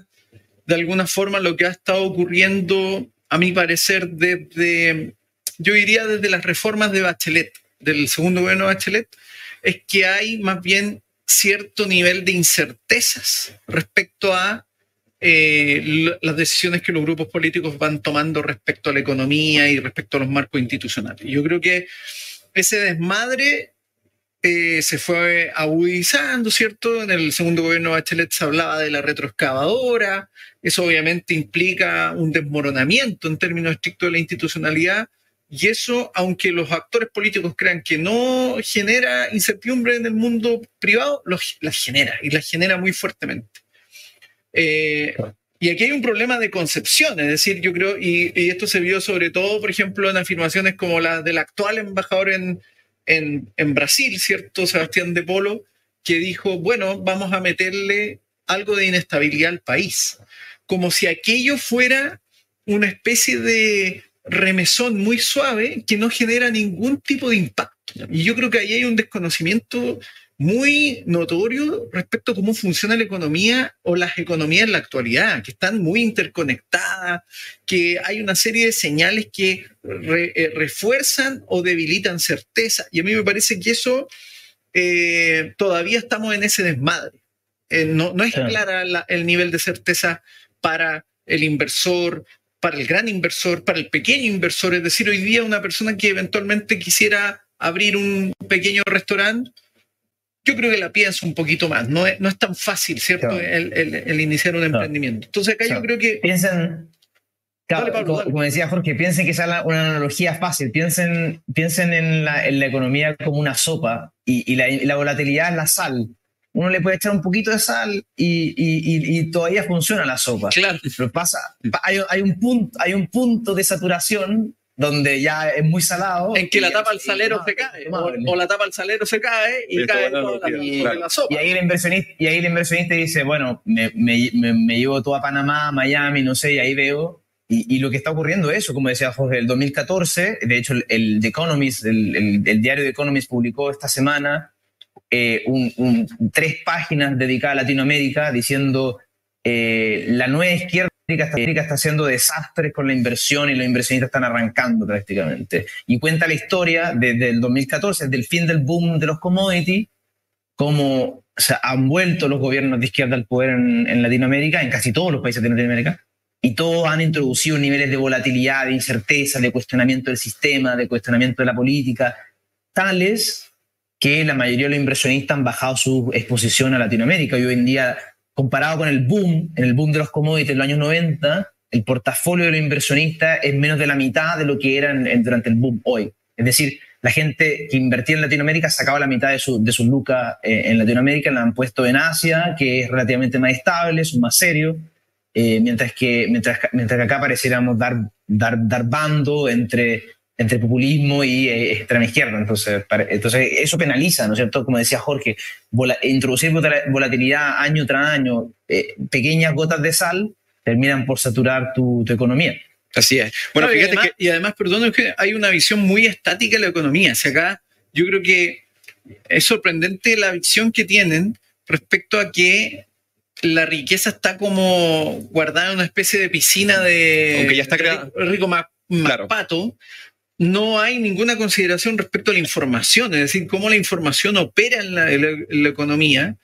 de alguna forma, lo que ha estado ocurriendo, a mi parecer, desde yo diría desde las reformas de Bachelet, del segundo gobierno de Bachelet, es que hay más bien cierto nivel de incertezas respecto a eh, las decisiones que los grupos políticos van tomando respecto a la economía y respecto a los marcos institucionales. Yo creo que ese desmadre eh, se fue agudizando, ¿cierto? En el segundo gobierno de Bachelet se hablaba de la retroexcavadora, eso obviamente implica un desmoronamiento en términos estrictos de la institucionalidad, y eso, aunque los actores políticos crean que no genera incertidumbre en el mundo privado, las genera y las genera muy fuertemente. Eh, Y aquí hay un problema de concepción, es decir, yo creo, y, esto se vio sobre todo, por ejemplo, en afirmaciones como la del actual embajador en, en, en Brasil, ¿cierto? Sebastián de Polo, que dijo, bueno, vamos a meterle algo de inestabilidad al país, como si aquello fuera una especie de remesón muy suave que no genera ningún tipo de impacto. Y yo creo que ahí hay un desconocimiento muy notorio respecto a cómo funciona la economía o las economías en la actualidad, que están muy interconectadas, que hay una serie de señales que eh, refuerzan o debilitan certeza. Y a mí me parece que eso eh, todavía estamos en ese desmadre. Eh, no, no, es clara el nivel de certeza para el inversor, para el gran inversor, para el pequeño inversor. Es decir, hoy día una persona que eventualmente quisiera abrir un pequeño restaurante, yo creo que la piensa un poquito más. No es, no es tan fácil, ¿cierto? El, iniciar un emprendimiento. Entonces acá yo creo que... Piensen, como, decía Jorge, piensen que es una analogía fácil. Piensen, piensen en, la, en la economía como una sopa y, y, la, la, volatilidad es la sal. Uno le puede echar un poquito de sal y, y todavía funciona la sopa. Claro. Pero pasa, hay, hay, un punto, hay un punto de saturación donde ya es muy salado. En que la tapa al salero se cae, o, la tapa al salero se cae y, cae toda la, sopa. Y ahí, el inversionista, y ahí el inversionista dice, bueno, me, me, me, llevo todo a Panamá, Miami, no sé, y ahí veo. Y, y, lo que está ocurriendo es eso, como decía Jorge, el 2014, de hecho el, The Economist, el, el, diario The Economist publicó esta semana eh, tres páginas dedicadas a Latinoamérica diciendo eh, la nueva izquierda está haciendo desastres con la inversión y los inversionistas están arrancando prácticamente. Y cuenta la historia desde el 2014, desde el fin del boom de los commodities, cómo se han vuelto los gobiernos de izquierda al poder en, Latinoamérica, en casi todos los países de Latinoamérica, y todos han introducido niveles de volatilidad, de incerteza, de cuestionamiento del sistema, de cuestionamiento de la política, tales que la mayoría de los inversionistas han bajado su exposición a Latinoamérica y hoy en día comparado con el boom, en el boom de los commodities en los años 90, el portafolio de los inversionistas es menos de la mitad de lo que era durante el boom hoy. Es decir, la gente que invertía en Latinoamérica sacaba la mitad de, su, de sus lucas eh, en Latinoamérica, la han puesto en Asia, que es relativamente más estable, son más serios, eh, mientras, que, mientras, mientras que acá pareciéramos dar, dar, dar bando entre entre populismo y eh, extrema izquierda. Entonces, entonces, eso penaliza, ¿no es cierto? Como decía Jorge, introducir volatilidad año tras año, eh, pequeñas gotas de sal, terminan por saturar tu, economía. Así es. Bueno, fíjate y además, que... y además, perdón, es que hay una visión muy estática de la economía. O acá yo creo que es sorprendente la visión que tienen respecto a que la riqueza está como guardada en una especie de piscina de Aunque ya está creado. rico más, pato, no hay ninguna consideración respecto a la información, es decir, cómo la información opera en la, economía.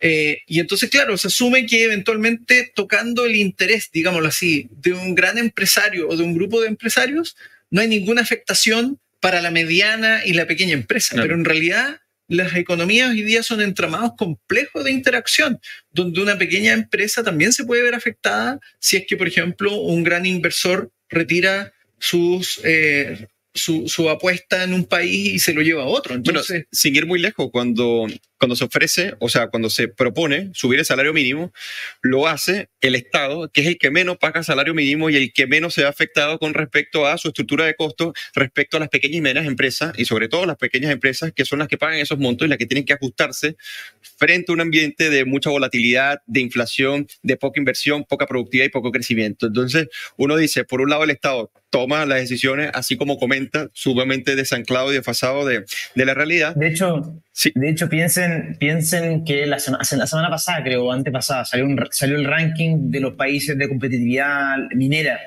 Eh, y entonces, claro, se asume que eventualmente tocando el interés, digámoslo así, de un gran empresario o de un grupo de empresarios, no hay ninguna afectación para la mediana y la pequeña empresa. Pero en realidad las economías hoy día son entramados complejos de interacción, donde una pequeña empresa también se puede ver afectada si es que, por ejemplo, un gran inversor retira sus eh, su, apuesta en un país y se lo lleva a otro. Entonces, bueno, sin ir muy lejos, cuando, cuando se ofrece, o sea, cuando se propone subir el salario mínimo, lo hace el Estado, que es el que menos paga salario mínimo y el que menos se ha afectado con respecto a su estructura de costos, respecto a las pequeñas y medianas empresas, y sobre todo las pequeñas empresas, que son las que pagan esos montos y las que tienen que ajustarse frente a un ambiente de mucha volatilidad, de inflación, de poca inversión, poca productividad y poco crecimiento. Entonces, uno dice, por un lado, el Estado toma las decisiones, así como comenta, sumamente desanclado y desfasado de, de la realidad. De hecho, sí. de hecho piensen, piensen que la, la semana pasada, creo, o antepasada, salió, un, salió el ranking de los países de competitividad minera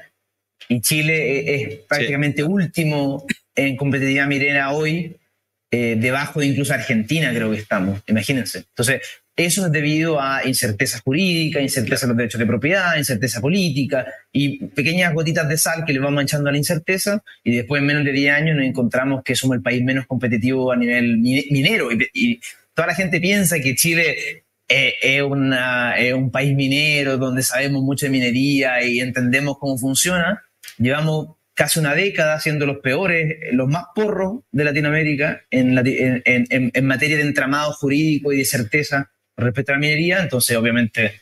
y Chile es, prácticamente último en competitividad minera hoy, eh, debajo de incluso Argentina creo que estamos, imagínense. Entonces, eso es debido a incerteza jurídica, incerteza en los derechos de propiedad, incerteza política y pequeñas gotitas de sal que le van manchando a la incerteza y después en menos de 10 años nos encontramos que somos el país menos competitivo a nivel minero y, toda la gente piensa que Chile es, es, un país minero donde sabemos mucho de minería y entendemos cómo funciona. Llevamos casi una década siendo los peores, los más porros de Latinoamérica en, en materia de entramado jurídico y de certeza respecto a la minería, entonces obviamente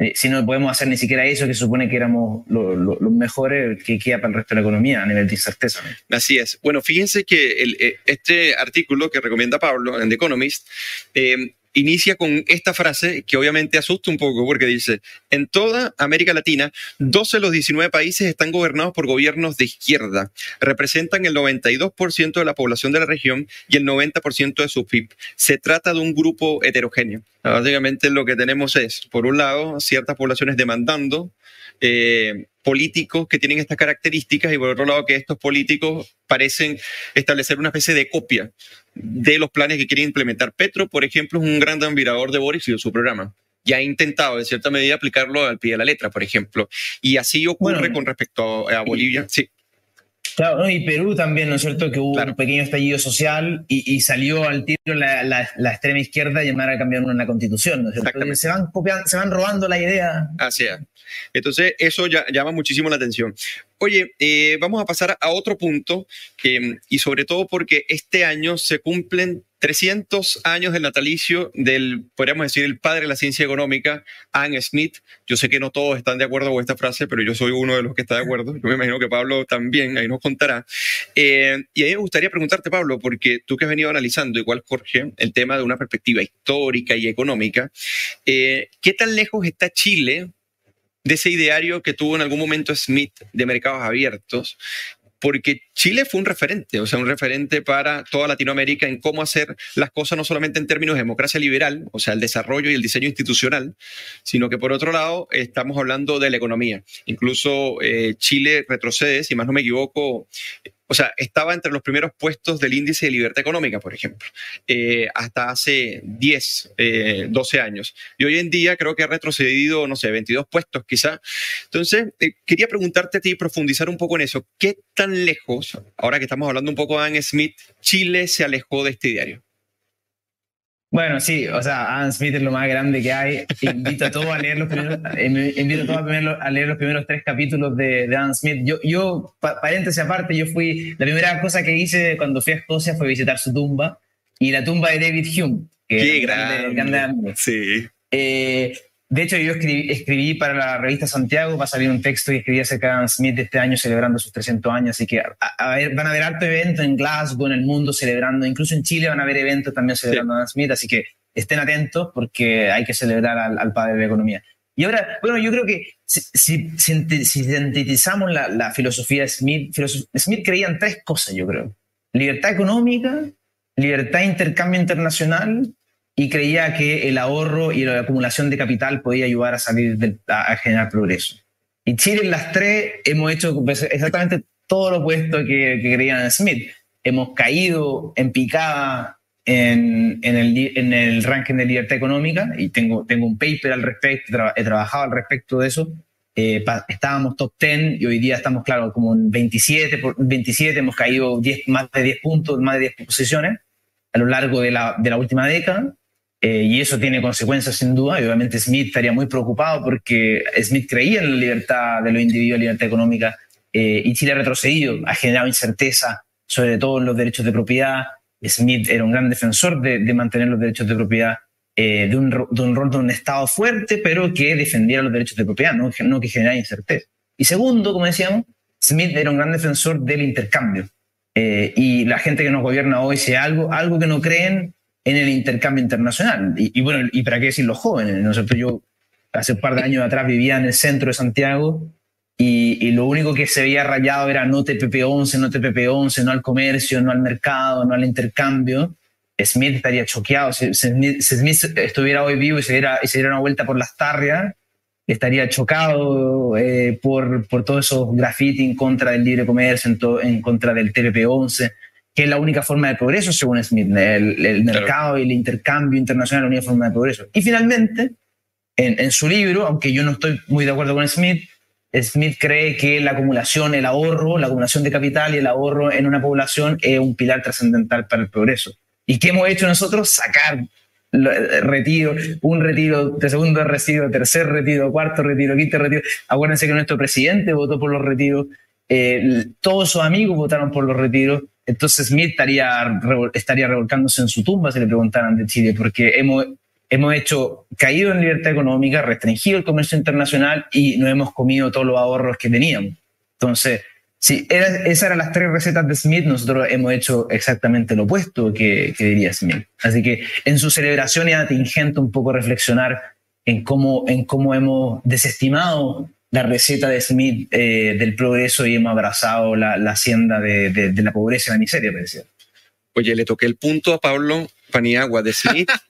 Eh, si no podemos hacer ni siquiera eso, que supone que éramos los mejores, que queda para el resto de la economía a nivel de incerteza. Así es. Bueno, fíjense que el, este artículo que recomienda Pablo en The Economist eh, inicia con esta frase que obviamente asusta un poco porque dice, en toda América Latina, 12 de los 19 países están gobernados por gobiernos de izquierda, representan el 92% de la población de la región y el 90% de su PIB. Se trata de un grupo heterogéneo. Básicamente lo que tenemos es, por un lado, ciertas poblaciones demandando eh, políticos que tienen estas características y por otro lado que estos políticos parecen establecer una especie de copia de los planes que quiere implementar. Petro, por ejemplo, es un gran admirador de Boris y de su programa. Ya ha intentado, en cierta medida, aplicarlo al pie de la letra, por ejemplo. Y así ocurre con respecto a, Bolivia. Sí. Claro, y Perú también, ¿no es cierto? Que hubo un pequeño estallido social y, salió al tiro la, extrema izquierda a llamar a cambiar una constitución, ¿no es cierto? Se van, copiando, se van robando la idea. Así es. Entonces, eso ya, llama muchísimo la atención. Oye, eh, vamos a pasar a otro punto, y sobre todo porque este año se cumplen 300 años del natalicio del, podríamos decir, el padre de la ciencia económica, Anne Smith. Yo sé que no todos están de acuerdo con esta frase, pero yo soy uno de los que está de acuerdo. Yo me imagino que Pablo también, ahí nos contará. Eh, y a mí me gustaría preguntarte, Pablo, porque tú que has venido analizando, igual Jorge, el tema de una perspectiva histórica y económica, eh, ¿qué tan lejos está Chile de ese ideario que tuvo en algún momento Smith de mercados abiertos, porque Chile fue un referente, o sea, un referente para toda Latinoamérica en cómo hacer las cosas no solamente en términos de democracia liberal, o sea, el desarrollo y el diseño institucional, sino que por otro lado estamos hablando de la economía. Incluso eh, Chile retrocede, si más no me equivoco, o sea, estaba entre los primeros puestos del índice de libertad económica, por ejemplo, eh, hasta hace 10, 12 eh, años. Y hoy en día creo que ha retrocedido, no sé, 22 puestos quizá. Entonces, eh, quería preguntarte a ti, profundizar un poco en eso. ¿Qué tan lejos, ahora que estamos hablando un poco de Anne Smith, Chile se alejó de este diario? Bueno, sí, o sea, Adam Smith es lo más grande que hay. Invito a todos a leer los primeros, eh, invito a todos a, leer los primeros tres capítulos de, de Adam Smith. Yo, yo, paréntesis aparte, yo fui, la primera cosa que hice cuando fui a Escocia fue visitar su tumba y la tumba de David Hume. Que Qué grande. grande sí. Eh, de hecho, yo escribí, para la revista Santiago, va a salir un texto y escribí acerca de Adam Smith este año celebrando sus 300 años, así que van a haber alto evento en Glasgow, en el mundo celebrando, incluso en Chile van a haber eventos también celebrando a Adam Smith, así que estén atentos porque hay que celebrar al, padre de la economía. Y ahora, bueno, yo creo que si, sintetizamos la, filosofía de Smith, Smith creía en tres cosas, yo creo. Libertad económica, libertad de intercambio internacional y creía que el ahorro y la acumulación de capital podía ayudar a salir a, generar progreso. Y Chile en las tres hemos hecho pues, exactamente todo lo opuesto que, que creían Smith. Hemos caído en picada en, en, el, en, el, ranking de libertad económica y tengo, tengo un paper al respecto, he trabajado al respecto de eso. Eh, estábamos top 10 y hoy día estamos, claro, como en 27, 27 hemos caído 10, más de 10 puntos, más de 10 posiciones a lo largo de la, de la última década. Eh, y eso tiene consecuencias sin duda, y obviamente Smith estaría muy preocupado porque Smith creía en la libertad de los individuos, libertad económica, eh, y Chile ha retrocedido, ha generado incerteza, sobre todo en los derechos de propiedad. Smith era un gran defensor de, mantener los derechos de propiedad, eh, de, un, de, un, rol de un Estado fuerte, pero que defendiera los derechos de propiedad, no, no que generara incerteza. Y segundo, como decíamos, Smith era un gran defensor del intercambio. y la gente que nos gobierna hoy, si algo, algo que no creen, en el intercambio internacional. Y, bueno, y para qué decir los jóvenes, ¿no Yo hace un par de años atrás vivía en el centro de Santiago y, lo único que se veía rayado era no TPP-11, no TPP-11, no al comercio, no al mercado, no al intercambio. Smith estaría choqueado. Si, Smith estuviera hoy vivo y se diera, y se diera una vuelta por las tarrias, estaría chocado eh, por, por todos esos graffiti en contra del libre comercio, en, en contra del TPP-11 que es la única forma de progreso, según Smith. El, mercado y el intercambio internacional es la única forma de progreso. Y finalmente, en, su libro, aunque yo no estoy muy de acuerdo con Smith, Smith cree que la acumulación, el ahorro, la acumulación de capital y el ahorro en una población es un pilar trascendental para el progreso. ¿Y qué hemos hecho nosotros? Sacar retiro, un retiro, de segundo retiro, tercer retiro, cuarto retiro, quinto retiro. Acuérdense que nuestro presidente votó por los retiros, eh, todos sus amigos votaron por los retiros, entonces Smith estaría, estaría revolcándose en su tumba si le preguntaran de Chile, porque hemos, hemos hecho, caído en libertad económica, restringido el comercio internacional y no hemos comido todos los ahorros que teníamos. Entonces, si esas eran las tres recetas de Smith, nosotros hemos hecho exactamente lo opuesto que, diría Smith. Así que en su celebración es atingente un poco reflexionar en cómo, en cómo hemos desestimado la receta de Smith eh, del progreso y hemos abrazado la, hacienda de, la pobreza y la miseria, decía. Oye, le toqué el punto a Pablo Paniagua de Smith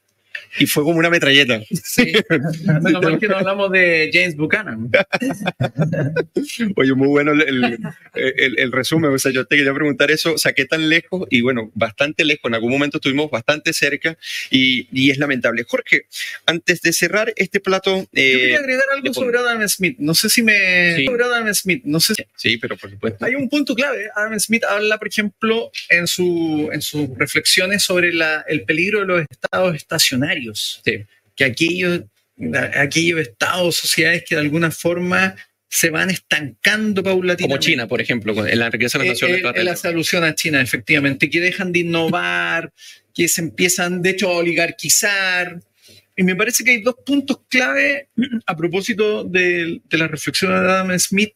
y fue como una metralleta. Sí. Menos mal que no hablamos de James Buchanan. Oye, muy bueno el, el, resumen. O sea, yo te quería preguntar eso. O sea, ¿qué tan lejos? Y bueno, bastante lejos. En algún momento estuvimos bastante cerca y, y es lamentable. Jorge, antes de cerrar este plato. Eh, yo quería agregar algo sobre Adam Smith. No sé si me. Sí. Sobre Adam Smith. No sé. Sí, pero por supuesto. Hay un punto clave. Adam Smith habla, por ejemplo, en, su, en sus reflexiones sobre la, el peligro de los estados estacionarios que aquellos, aquellos estados, sociedades que de alguna forma se van estancando paulatinamente. Como China, por ejemplo, en la riqueza de las naciones. En la solución a China, efectivamente, que dejan de innovar, que se empiezan, de hecho, a oligarquizar. Y me parece que hay dos puntos clave a propósito de, de la reflexión de Adam Smith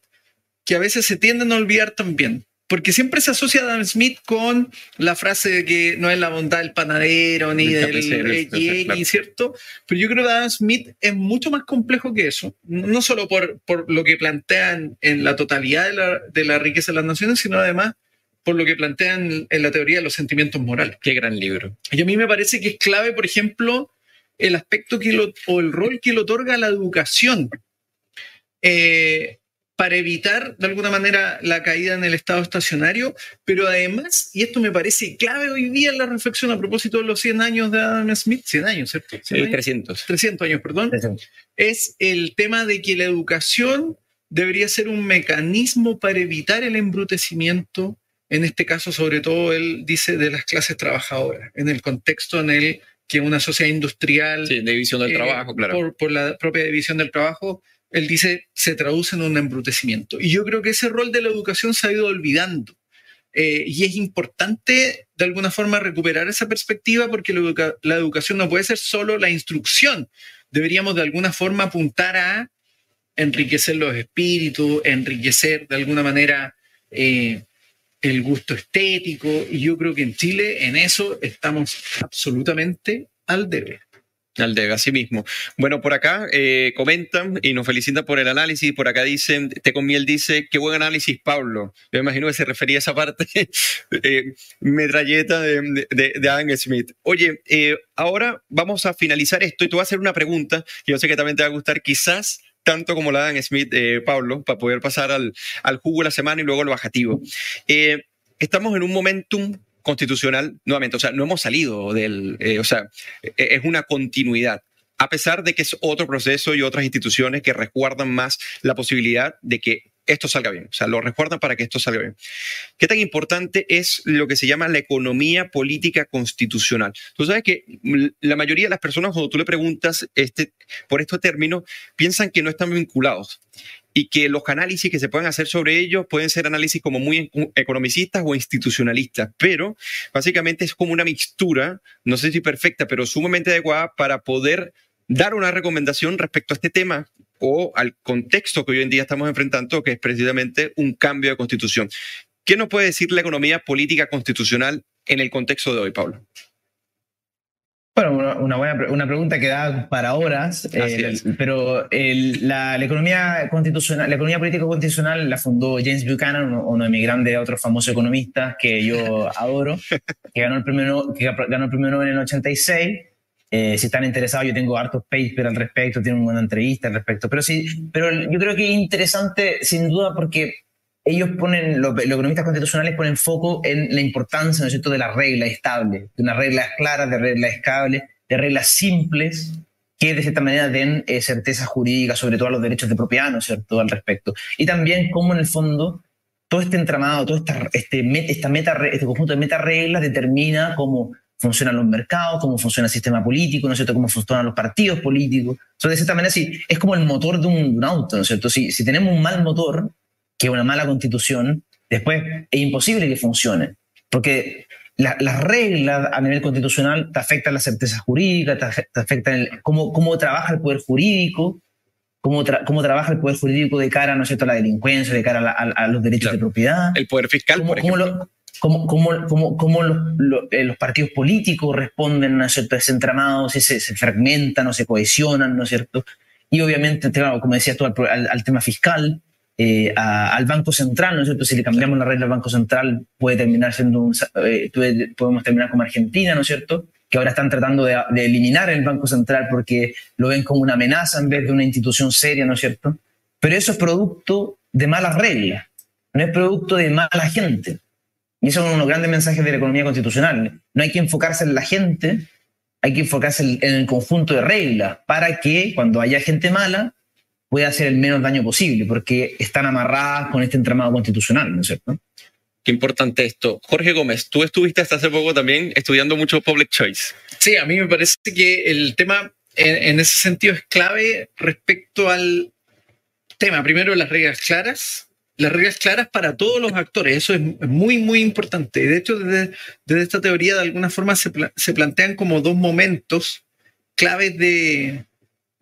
que a veces se tienden a olvidar también porque siempre se asocia a Adam Smith con la frase de que no es la bondad del panadero ni del X, ¿cierto? Pero yo creo que Adam Smith es mucho más complejo que eso, no solo por, por lo que plantean en la totalidad de la, de la riqueza de las naciones, sino además por lo que plantean en la teoría de los sentimientos morales. Qué gran libro. Y a mí me parece que es clave, por ejemplo, el aspecto que lo, o el rol que le otorga la educación. Eh, para evitar de alguna manera la caída en el estado estacionario, pero además, y esto me parece clave hoy día en la reflexión a propósito de los 100 años de Adam Smith, 100 años, ¿cierto? 300. 300 años, perdón, es el tema de que la educación debería ser un mecanismo para evitar el embrutecimiento, en este caso sobre todo él dice de las clases trabajadoras, en el contexto en el que una sociedad industrial... Sí, división del eh, trabajo, claro. Por, por la propia división del trabajo, él dice, se traduce en un embrutecimiento. Y yo creo que ese rol de la educación se ha ido olvidando. Eh, y es importante, de alguna forma, recuperar esa perspectiva porque la, educación no puede ser solo la instrucción. Deberíamos, de alguna forma, apuntar a enriquecer los espíritus, enriquecer, de alguna manera, eh, el gusto estético. Y yo creo que en Chile, en eso, estamos absolutamente al deber. Aldega, así mismo. Bueno, por acá eh, comentan y nos felicitan por el análisis. Por acá dicen, Te con miel dice, qué buen análisis, Pablo. Yo imagino que se refería a esa parte eh, metralleta de, de, Adam Smith. Oye, eh, ahora vamos a finalizar esto y te voy a hacer una pregunta que yo sé que también te va a gustar, quizás tanto como la Dan Smith, Pablo, para poder pasar al, al jugo de la semana y luego al bajativo. estamos en un momentum constitucional, nuevamente, o sea, no hemos salido del, eh, o sea, e-, es una continuidad a pesar de que es otro proceso y otras instituciones que resguardan más la posibilidad de que esto salga bien, o sea, lo resguardan para que esto salga bien. ¿Qué tan importante es lo que se llama la economía política constitucional? Tú sabes que la mayoría de las personas, cuando tú le preguntas este, por estos términos, piensan que no están vinculados y que los análisis que se pueden hacer sobre ellos pueden ser análisis como muy economicistas o institucionalistas, pero básicamente es como una mixtura, no sé si perfecta, pero sumamente adecuada para poder dar una recomendación respecto a este tema o al contexto que hoy en día estamos enfrentando, que es precisamente un cambio de constitución. ¿Qué nos puede decir la economía política constitucional en el contexto de hoy, Pablo? Bueno, una, buena una pregunta que da para horas, eh, pero la, economía constitucional, la economía política constitucional la fundó James Buchanan, uno, de mis grandes otros famosos economistas que yo adoro, que ganó el premio, que ganó el premio Nobel en el 86. Eh, si están interesados, yo tengo hartos papers al respecto, tengo una entrevista al respecto, pero sí, pero yo creo que es interesante sin duda porque ellos ponen, los, economistas constitucionales ponen foco en la importancia, ¿no es cierto?, de las reglas estables, de unas reglas claras, de reglas estables, de reglas simples, que de cierta manera den eh, certeza jurídica, sobre todo a los derechos de propiedad, ¿no es cierto?, al respecto. Y también cómo en el fondo todo este entramado, todo esta, este, esta meta, este conjunto de meta reglas determina cómo funcionan los mercados, cómo funciona el sistema político, ¿no es cierto?, cómo funcionan los partidos políticos. Entonces, de cierta manera, sí, es como el motor de un, de un auto, ¿no es cierto? Si, si tenemos un mal motor, que una mala constitución, después es imposible que funcione. Porque las reglas a nivel constitucional te afectan la certeza jurídica, te, afectan cómo, cómo trabaja el poder jurídico, cómo, cómo trabaja el poder jurídico de cara ¿no a la delincuencia, de cara a, los derechos de propiedad. El poder fiscal, cómo, por ejemplo. Cómo, cómo, cómo, los, eh, los, partidos políticos responden ¿no es cierto? desentramados, se, se fragmentan o se cohesionan, ¿no es cierto? Y obviamente, como decías tú, al tema fiscal, eh, al Banco Central, ¿no es cierto? Si le cambiamos la regla al Banco Central, puede terminar siendo un, eh, podemos terminar como Argentina, ¿no es cierto? Que ahora están tratando de, eliminar el Banco Central porque lo ven como una amenaza en vez de una institución seria, ¿no es cierto? Pero eso es producto de malas reglas, no es producto de mala gente. Y eso es uno de los grandes mensajes de la economía constitucional. No hay que enfocarse en la gente, hay que enfocarse en el conjunto de reglas para que cuando haya gente mala, puede hacer el menos daño posible, porque están amarradas con este entramado constitucional, ¿no es cierto? Qué importante esto. Jorge Gómez, tú estuviste hasta hace poco también estudiando mucho public choice. Sí, a mí me parece que el tema en, ese sentido es clave respecto al tema. Primero, las reglas claras. Las reglas claras para todos los actores, eso es muy, muy importante. De hecho, desde, esta teoría, de alguna forma, se, se plantean como dos momentos claves de,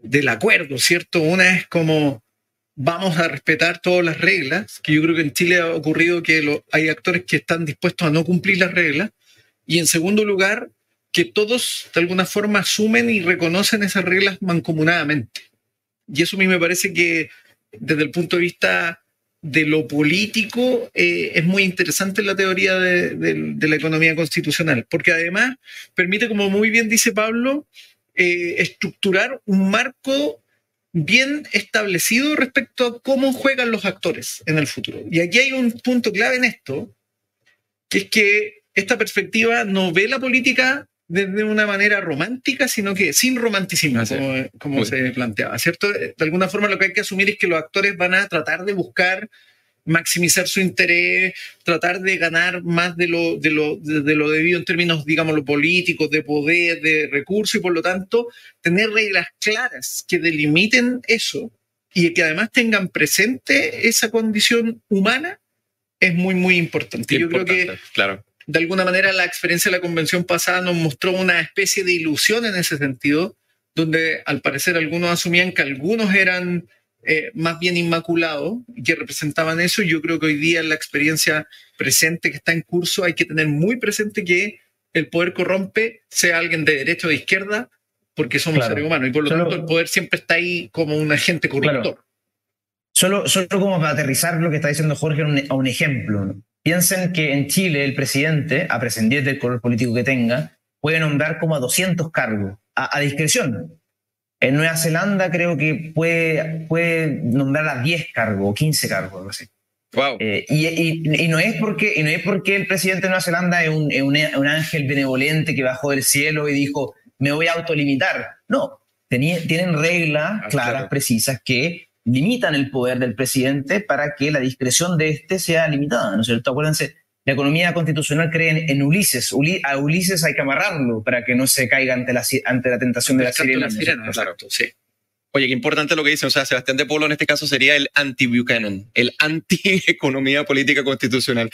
del acuerdo, ¿cierto? Una es como vamos a respetar todas las reglas, que yo creo que en Chile ha ocurrido que hay actores que están dispuestos a no cumplir las reglas, y en segundo lugar, que todos de alguna forma asumen y reconocen esas reglas mancomunadamente. Y eso a mí me parece que desde el punto de vista de lo político eh, es muy interesante la teoría de, de la economía constitucional, porque además permite, como muy bien dice Pablo, eh, estructurar un marco bien establecido respecto a cómo juegan los actores en el futuro. Y aquí hay un punto clave en esto, que es que esta perspectiva no ve la política desde una manera romántica, sino que sin romanticismo, como, como se planteaba, ¿cierto? De alguna forma lo que hay que asumir es que los actores van a tratar de buscar maximizar su interés, tratar de ganar más de lo, de lo, de, lo debido en términos, digamos, lo políticos, de poder, de recursos y por lo tanto tener reglas claras que delimiten eso y que además tengan presente esa condición humana es muy, muy importante. Yo creo que claro. de alguna manera la experiencia de la convención pasada nos mostró una especie de ilusión en ese sentido, donde al parecer algunos asumían que algunos eran eh, más bien inmaculados que representaban eso. Yo creo que hoy día en la experiencia presente que está en curso hay que tener muy presente que el poder corrompe, sea alguien de derecha o de izquierda, porque somos seres humanos y por lo tanto el poder siempre está ahí como un agente corruptor. Solo, solo como para aterrizar lo que está diciendo Jorge a un, ejemplo. Piensen que en Chile el presidente, a prescindir del color político que tenga, puede nombrar como a 200 cargos a, a discreción. En Nueva Zelanda creo que puede, puede nombrar a 10 cargos o 15 cargos, algo así. Wow. Eh, y, y, no es porque, y no es porque el presidente de Nueva Zelanda es un, un, un, ángel benevolente que bajó del cielo y dijo, me voy a autolimitar. No, tienen reglas ah, claras, precisas, que limitan el poder del presidente para que la discreción de este sea limitada, ¿no es cierto? Acuérdense, la economía constitucional cree en, Ulises. a Ulises hay que amarrarlo para que no se caiga ante la, ante la tentación de la sirena. Exacto, sí. Oye, qué importante lo que dice. O sea, Sebastián de Polo en este caso sería el anti-Buchanan, el anti-economía política constitucional.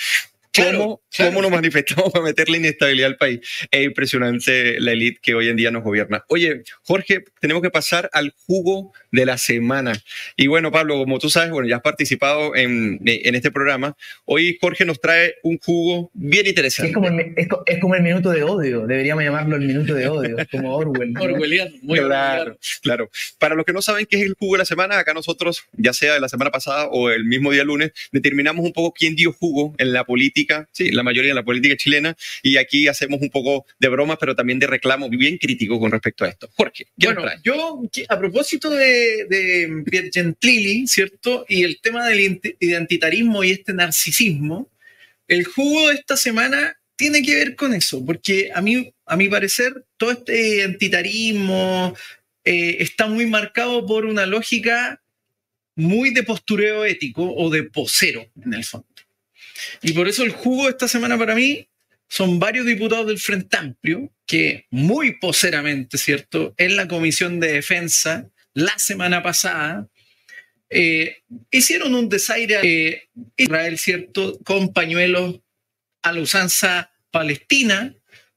¿Cómo, ¿Cómo, nos manifestamos para meterle inestabilidad al país? Es impresionante la élite que hoy en día nos gobierna. Oye, Jorge, tenemos que pasar al jugo de la semana. Y bueno, Pablo, como tú sabes, bueno, ya has participado en, en este programa. Hoy Jorge nos trae un jugo bien interesante. Es como, el, es, como el minuto de odio, deberíamos llamarlo el minuto de odio, como Orwell. Orwelliano, muy claro, claro. Para los que no saben qué es el jugo de la semana, acá nosotros, ya sea de la semana pasada o el mismo día lunes, determinamos un poco quién dio jugo en la política, sí, la mayoría de la política chilena, y aquí hacemos un poco de bromas, pero también de reclamo bien crítico con respecto a esto. Jorge, bueno, yo a propósito de de, Gentilli, ¿cierto? Y el tema del identitarismo y este narcisismo, el jugo de esta semana tiene que ver con eso, porque a mí, a mi parecer, todo este identitarismo eh, está muy marcado por una lógica muy de postureo ético o de posero, en el fondo. Y por eso el jugo esta semana para mí son varios diputados del Frente Amplio que muy poseramente, ¿cierto?, en la Comisión de Defensa la semana pasada, eh, hicieron un desaire a Israel, ¿cierto?, con pañuelos a la usanza Palestina,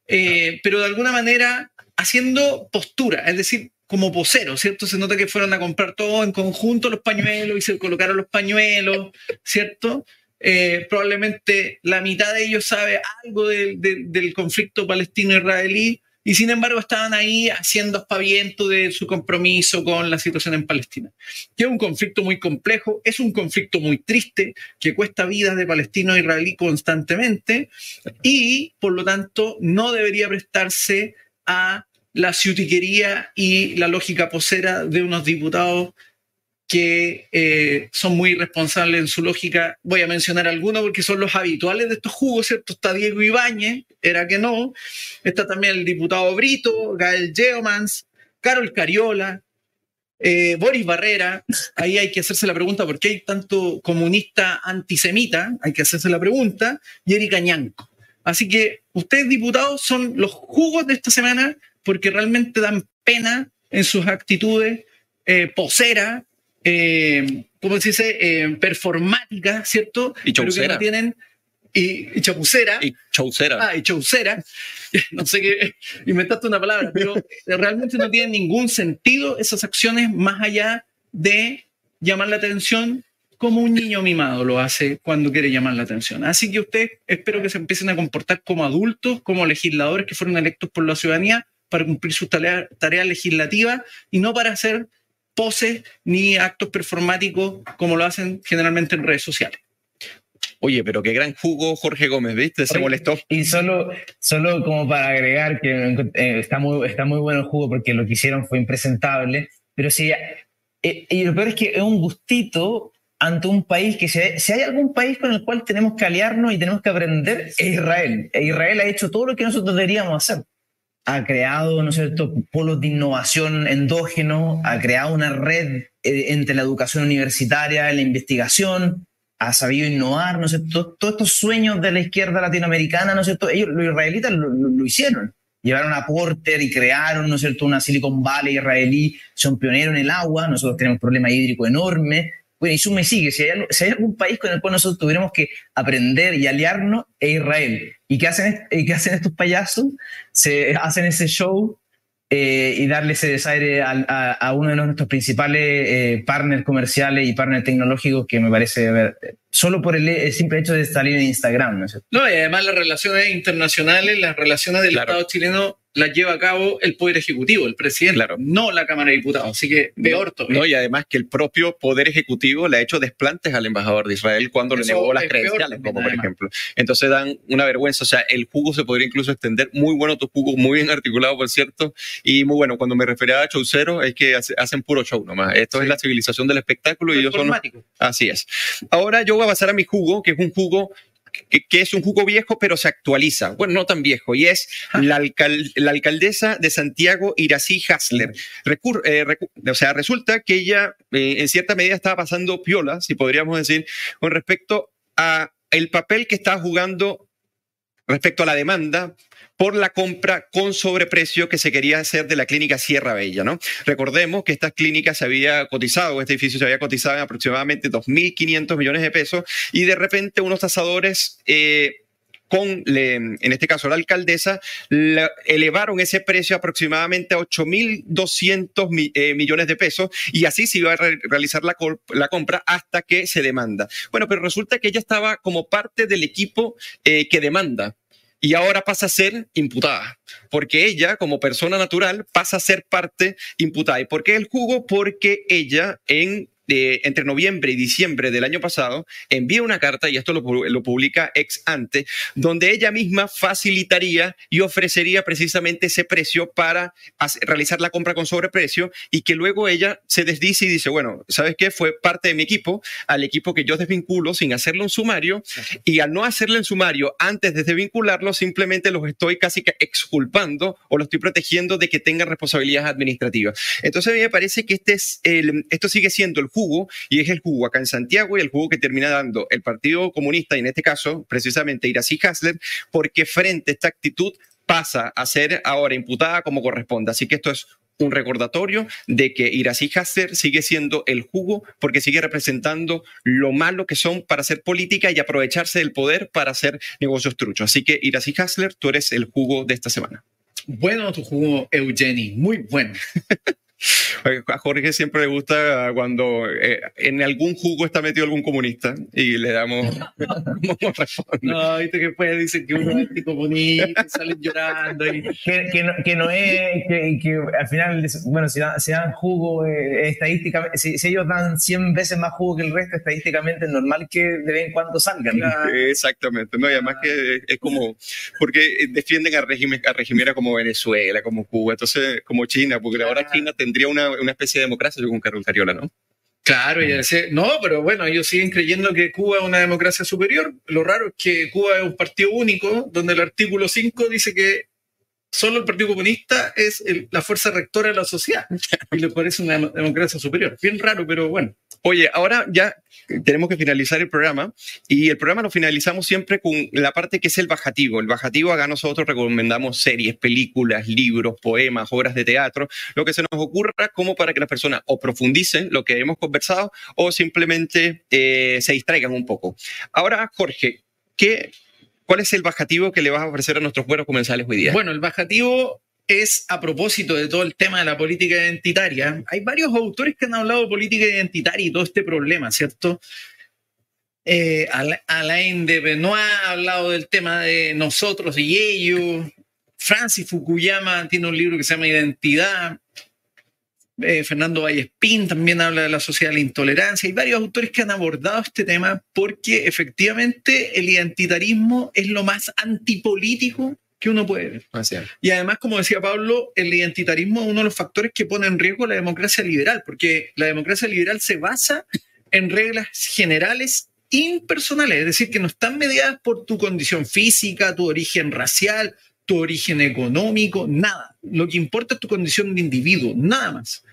eh, pero de alguna manera haciendo postura, es decir, como posero, ¿cierto? Se nota que fueron a comprar todo en conjunto los pañuelos y se colocaron los pañuelos, ¿cierto? Eh, probablemente la mitad de ellos sabe algo del conflicto palestino-israelí y sin embargo estaban ahí haciendo aspaviento de su compromiso con la situación en Palestina. Que es un conflicto muy complejo, es un conflicto muy triste que cuesta vidas de palestinos e israelí constantemente y por lo tanto no debería prestarse a la ciutiquería y la lógica posera de unos diputados que eh, son muy responsables en su lógica. Voy a mencionar algunos porque son los habituales de estos jugos, ¿cierto? Está Diego Ibáñez, era que no. Está también el diputado Brito, Gael Geomans, Carol Cariola, eh, Boris Barrera. Ahí hay que hacerse la pregunta por qué hay tanto comunista antisemita, hay que hacerse la pregunta, y Erika Ñanco. Así que ustedes, diputados, son los jugos de esta semana porque realmente dan pena en sus actitudes eh, poseras, eh, ¿cómo se dice? Eh, performáticas, ¿cierto? Y chaucera. tienen y, y, chapucera. Y chaucera. Ah, y chaucera. No sé qué, inventaste una palabra, pero realmente no tienen ningún sentido esas acciones más allá de llamar la atención como un niño mimado lo hace cuando quiere llamar la atención. Así que ustedes espero que se empiecen a comportar como adultos, como legisladores que fueron electos por la ciudadanía para cumplir sus tareas tarea legislativas y no para hacer poses ni actos performáticos como lo hacen generalmente en redes sociales. Oye, pero qué gran jugo Jorge Gómez, ¿viste? Se molestó. Y solo, solo como para agregar que eh, está, muy, está muy bueno el jugo porque lo que hicieron fue impresentable, pero sí, eh, y lo peor es que es un gustito ante un país que si hay, si hay, algún país con el cual tenemos que aliarnos y tenemos que aprender, es Israel. E Israel ha hecho todo lo que nosotros deberíamos hacer ha creado, ¿no es cierto?, polos de innovación endógeno, ha creado una red eh, entre la educación universitaria y la investigación, ha sabido innovar, ¿no es cierto?, todos estos sueños de la izquierda latinoamericana, ¿no es cierto?, ellos, los israelitas lo, hicieron. Llevaron a Porter y crearon, ¿no es cierto?, una Silicon Valley israelí, son pioneros en el agua, nosotros tenemos un problema hídrico enorme, bueno, y eso me sigue, si hay, si hay, algún país con el cual nosotros tuviéramos que aprender y aliarnos, es Israel. ¿Y qué hacen, y qué hacen estos payasos? Se hacen ese show eh, y darle ese desaire a, a, uno de nuestros principales eh, partners comerciales y partners tecnológicos que me parece ver, solo por el, simple hecho de salir en Instagram. ¿no, no y además las relaciones internacionales, las relaciones del Estado chileno las lleva a cabo el Poder Ejecutivo, el presidente, claro. no la Cámara de Diputados. Así que peor no, No, y además que el propio Poder Ejecutivo le ha hecho desplantes al embajador de Israel cuando le negó las credenciales, como por ejemplo. Entonces dan una vergüenza. O sea, el jugo se podría incluso extender. Muy bueno tu jugo, muy bien articulado, por cierto. Y muy bueno, cuando me refería a showcero, es que hacen puro show nomás. Esto es la civilización del espectáculo y ellos son. Así es. Ahora yo voy a pasar a mi jugo, que es un jugo que, es un jugo viejo, pero se actualiza. Bueno, no tan viejo, y es la, alcaldesa de Santiago, Irací Hasler. Eh, o sea, resulta que ella eh, en cierta medida estaba pasando piola, si podríamos decir, con respecto a el papel que estaba jugando respecto a la demanda por la compra con sobreprecio que se quería hacer de la clínica Sierra Bella, ¿no? Recordemos que esta clínica se había cotizado, este edificio se había cotizado en aproximadamente 2.500 millones de pesos y de repente unos tasadores... Eh, con, en este caso, la alcaldesa, elevaron ese precio aproximadamente a 8.200 eh, millones de pesos y así se iba a realizar la, la, compra hasta que se demanda. Bueno, pero resulta que ella estaba como parte del equipo eh, que demanda y ahora pasa a ser imputada, porque ella, como persona natural, pasa a ser parte imputada. ¿Y por qué el jugo? Porque ella en entre noviembre y diciembre del año pasado, envía una carta, y esto lo, publica ex ante, donde ella misma facilitaría y ofrecería precisamente ese precio para realizar la compra con sobreprecio y que luego ella se desdice y dice, bueno, ¿sabes qué? Fue parte de mi equipo, al equipo que yo desvinculo sin hacerle un sumario y al no hacerle un sumario antes de desvincularlo, simplemente los estoy casi que exculpando o los estoy protegiendo de que tengan responsabilidades administrativas. Entonces a mí me parece que este es el, esto sigue siendo el jugo y es el jugo acá en Santiago y el jugo que termina dando el Partido Comunista y en este caso precisamente Iracy Hasler porque frente a esta actitud pasa a ser ahora imputada como corresponde. Así que esto es un recordatorio de que Iracy Hasler sigue siendo el jugo porque sigue representando lo malo que son para hacer política y aprovecharse del poder para hacer negocios truchos. Así que Iracy Hasler, tú eres el jugo de esta semana. Bueno tu jugo, Eugeni, muy bueno. A Jorge siempre le gusta cuando eh, en algún jugo está metido algún comunista y le damos. No, viste que después dicen que uno es comunista y salen llorando. Y... Que, que, no, que, no, es, que, que, al final, bueno, si, dan, si dan jugo eh, estadísticamente, si, si, ellos dan 100 veces más jugo que el resto, estadísticamente es normal que de vez en cuando salgan. Exactamente, no, y además que es como, porque defienden a, régimen, a regimera como Venezuela, como Cuba, entonces como China, porque ahora China tendría una, una especie de democracia según Carlos Cariola, ¿no? Claro, y no, pero bueno, ellos siguen creyendo que Cuba es una democracia superior. Lo raro es que Cuba es un partido único, donde el artículo 5 dice que solo el Partido Comunista es la fuerza rectora de la sociedad y le parece una democracia superior. Bien raro, pero bueno. Oye, ahora ya tenemos que finalizar el programa y el programa lo finalizamos siempre con la parte que es el bajativo. El bajativo, acá nosotros recomendamos series, películas, libros, poemas, obras de teatro, lo que se nos ocurra como para que las personas o profundicen lo que hemos conversado o simplemente eh, se distraigan un poco. Ahora, Jorge, ¿qué, ¿cuál es el bajativo que le vas a ofrecer a nuestros buenos comensales hoy día? Bueno, el bajativo es a propósito de todo el tema de la política identitaria. Hay varios autores que han hablado de política identitaria y todo este problema, ¿cierto? Eh, Alain de Benoit ha hablado del tema de nosotros y ellos. Francis Fukuyama tiene un libro que se llama Identidad. Eh, Fernando Vallespín también habla de la sociedad de la intolerancia. Hay varios autores que han abordado este tema porque efectivamente el identitarismo es lo más antipolítico que uno puede ver. Y además, como decía Pablo, el identitarismo es uno de los factores que pone en riesgo la democracia liberal, porque la democracia liberal se basa en reglas generales impersonales, es decir, que no están mediadas por tu condición física, tu origen racial, tu origen económico, nada. Lo que importa es tu condición de individuo, nada más.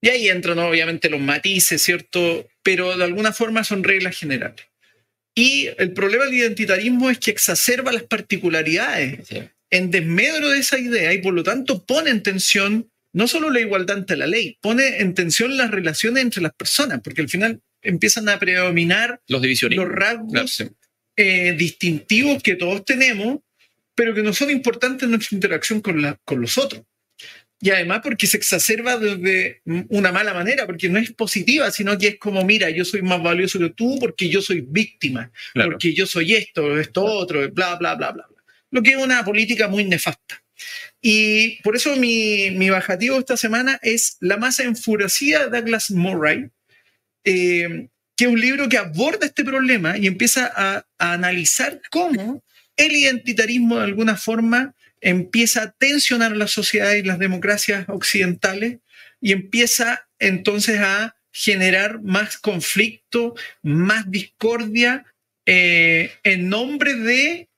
Y ahí entran obviamente los matices, ¿cierto? Pero de alguna forma son reglas generales. Y el problema del identitarismo es que exacerba las particularidades en desmedro de esa idea y por lo tanto pone en tensión no solo la igualdad ante la ley, pone en tensión las relaciones entre las personas, porque al final empiezan a predominar los, los rasgos eh, distintivos que todos tenemos, pero que no son importantes en nuestra interacción con, la, con los otros. Y además porque se exacerba de una mala manera, porque no es positiva, sino que es como, mira, yo soy más valioso que tú porque yo soy víctima, porque yo soy esto, esto otro, bla, bla, bla, bla. Lo que es una política muy nefasta. Y por eso mi, mi bajativo esta semana es La masa enfurecida de Douglas Murray, eh, que es un libro que aborda este problema y empieza a, a analizar cómo el identitarismo de alguna forma empieza a tensionar la sociedad y las democracias occidentales y empieza entonces a generar más conflicto, más discordia eh, en nombre de,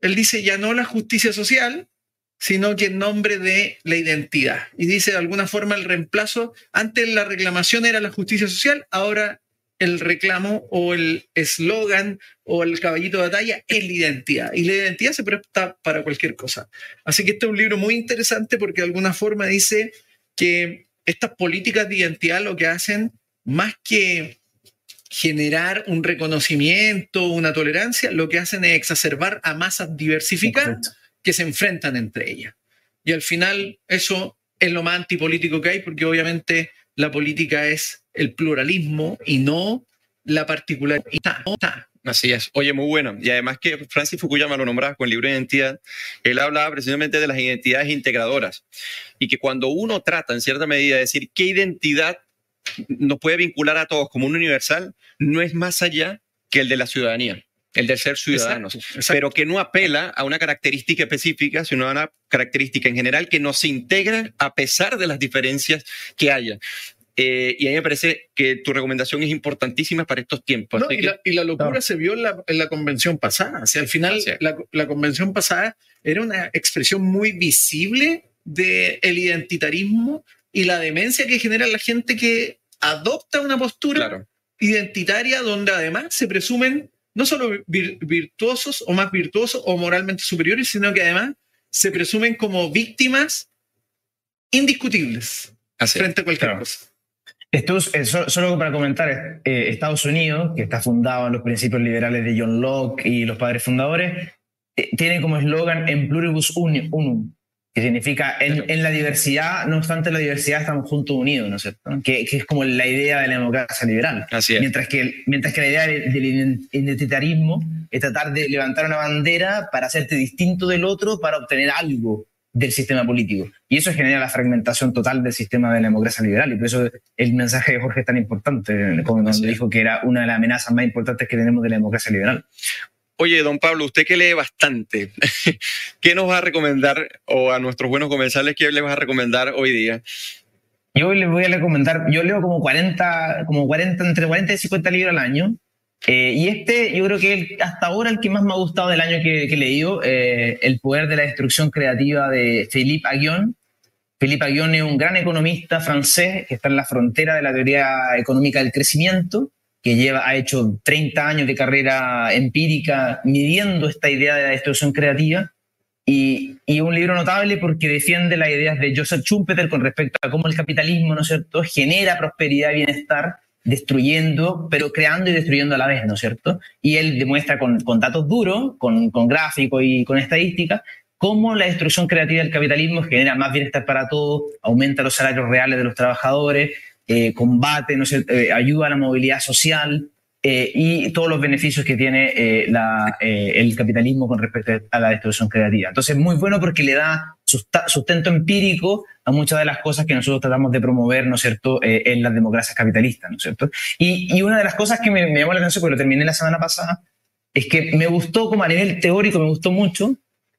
él dice ya no la justicia social, sino que en nombre de la identidad. Y dice de alguna forma el reemplazo, antes la reclamación era la justicia social, ahora el reclamo o el eslogan o el caballito de batalla es la identidad. Y la identidad se presta para cualquier cosa. Así que este es un libro muy interesante porque de alguna forma dice que estas políticas de identidad lo que hacen, más que generar un reconocimiento, una tolerancia, lo que hacen es exacerbar a masas diversificadas que se enfrentan entre ellas. Y al final eso es lo más antipolítico que hay porque obviamente la política es el pluralismo y no la particularidad. Así es. Oye, muy bueno. Y además que Francis Fukuyama lo nombraba con el libro de identidad, él hablaba precisamente de las identidades integradoras y que cuando uno trata en cierta medida de decir qué identidad nos puede vincular a todos como un universal, no es más allá que el de la ciudadanía el de ser ciudadanos, pero que no apela a una característica específica, sino a una característica en general que nos integra a pesar de las diferencias que haya. Eh, y a mí me parece que tu recomendación es importantísima para estos tiempos. y, la, locura se vio en la, convención pasada. O sea, al final, la, convención pasada era una expresión muy visible del identitarismo y la demencia que genera la gente que adopta una postura identitaria donde además se presumen no solo virtuosos o más virtuosos o moralmente superiores, sino que además se presumen como víctimas indiscutibles frente a cualquier cosa. Esto es, solo para comentar, eh, Estados Unidos, que está fundado en los principios liberales de John Locke y los padres fundadores, eh, tiene como eslogan en pluribus unum, que significa en, la diversidad, no obstante la diversidad estamos juntos unidos, ¿no es cierto? Que, es como la idea de la democracia liberal. Así es. Mientras que, mientras que la idea del identitarismo es tratar de levantar una bandera para hacerte distinto del otro para obtener algo del sistema político. Y eso genera la fragmentación total del sistema de la democracia liberal. Y por eso el mensaje de Jorge es tan importante, cuando dijo que era una de las amenazas más importantes que tenemos de la democracia liberal. Oye, don Pablo, usted que lee bastante, ¿qué nos va a recomendar o a nuestros buenos comensales qué le vas a recomendar hoy día? Yo les voy a recomendar, yo leo como 40, como 40, entre 40 y 50 libros al año. Eh, y este, yo creo que hasta ahora el que más me ha gustado del año que, he leído, eh, El poder de la destrucción creativa de Philippe Aguillon. Philippe Aguillon es un gran economista francés que está en la frontera de la teoría económica del crecimiento, que lleva, ha hecho 30 años de carrera empírica midiendo esta idea de la destrucción creativa. Y, y, un libro notable porque defiende las ideas de Joseph Schumpeter con respecto a cómo el capitalismo, ¿no es cierto?, genera prosperidad y bienestar destruyendo, pero creando y destruyendo a la vez, ¿no es cierto? Y él demuestra con, con datos duros, con, con gráficos y con estadísticas, cómo la destrucción creativa del capitalismo genera más bienestar para todos, aumenta los salarios reales de los trabajadores, eh, combate, ¿no eh, ayuda a la movilidad social eh, y todos los beneficios que tiene la, el capitalismo con respecto a la destrucción creativa. Entonces, muy bueno porque le da sustento empírico a muchas de las cosas que nosotros tratamos de promover, ¿no es cierto?, en las democracias capitalistas, ¿no es cierto? Y, y una de las cosas que me, me, llamó la atención, porque lo terminé la semana pasada, es que me gustó como a nivel teórico, me gustó mucho,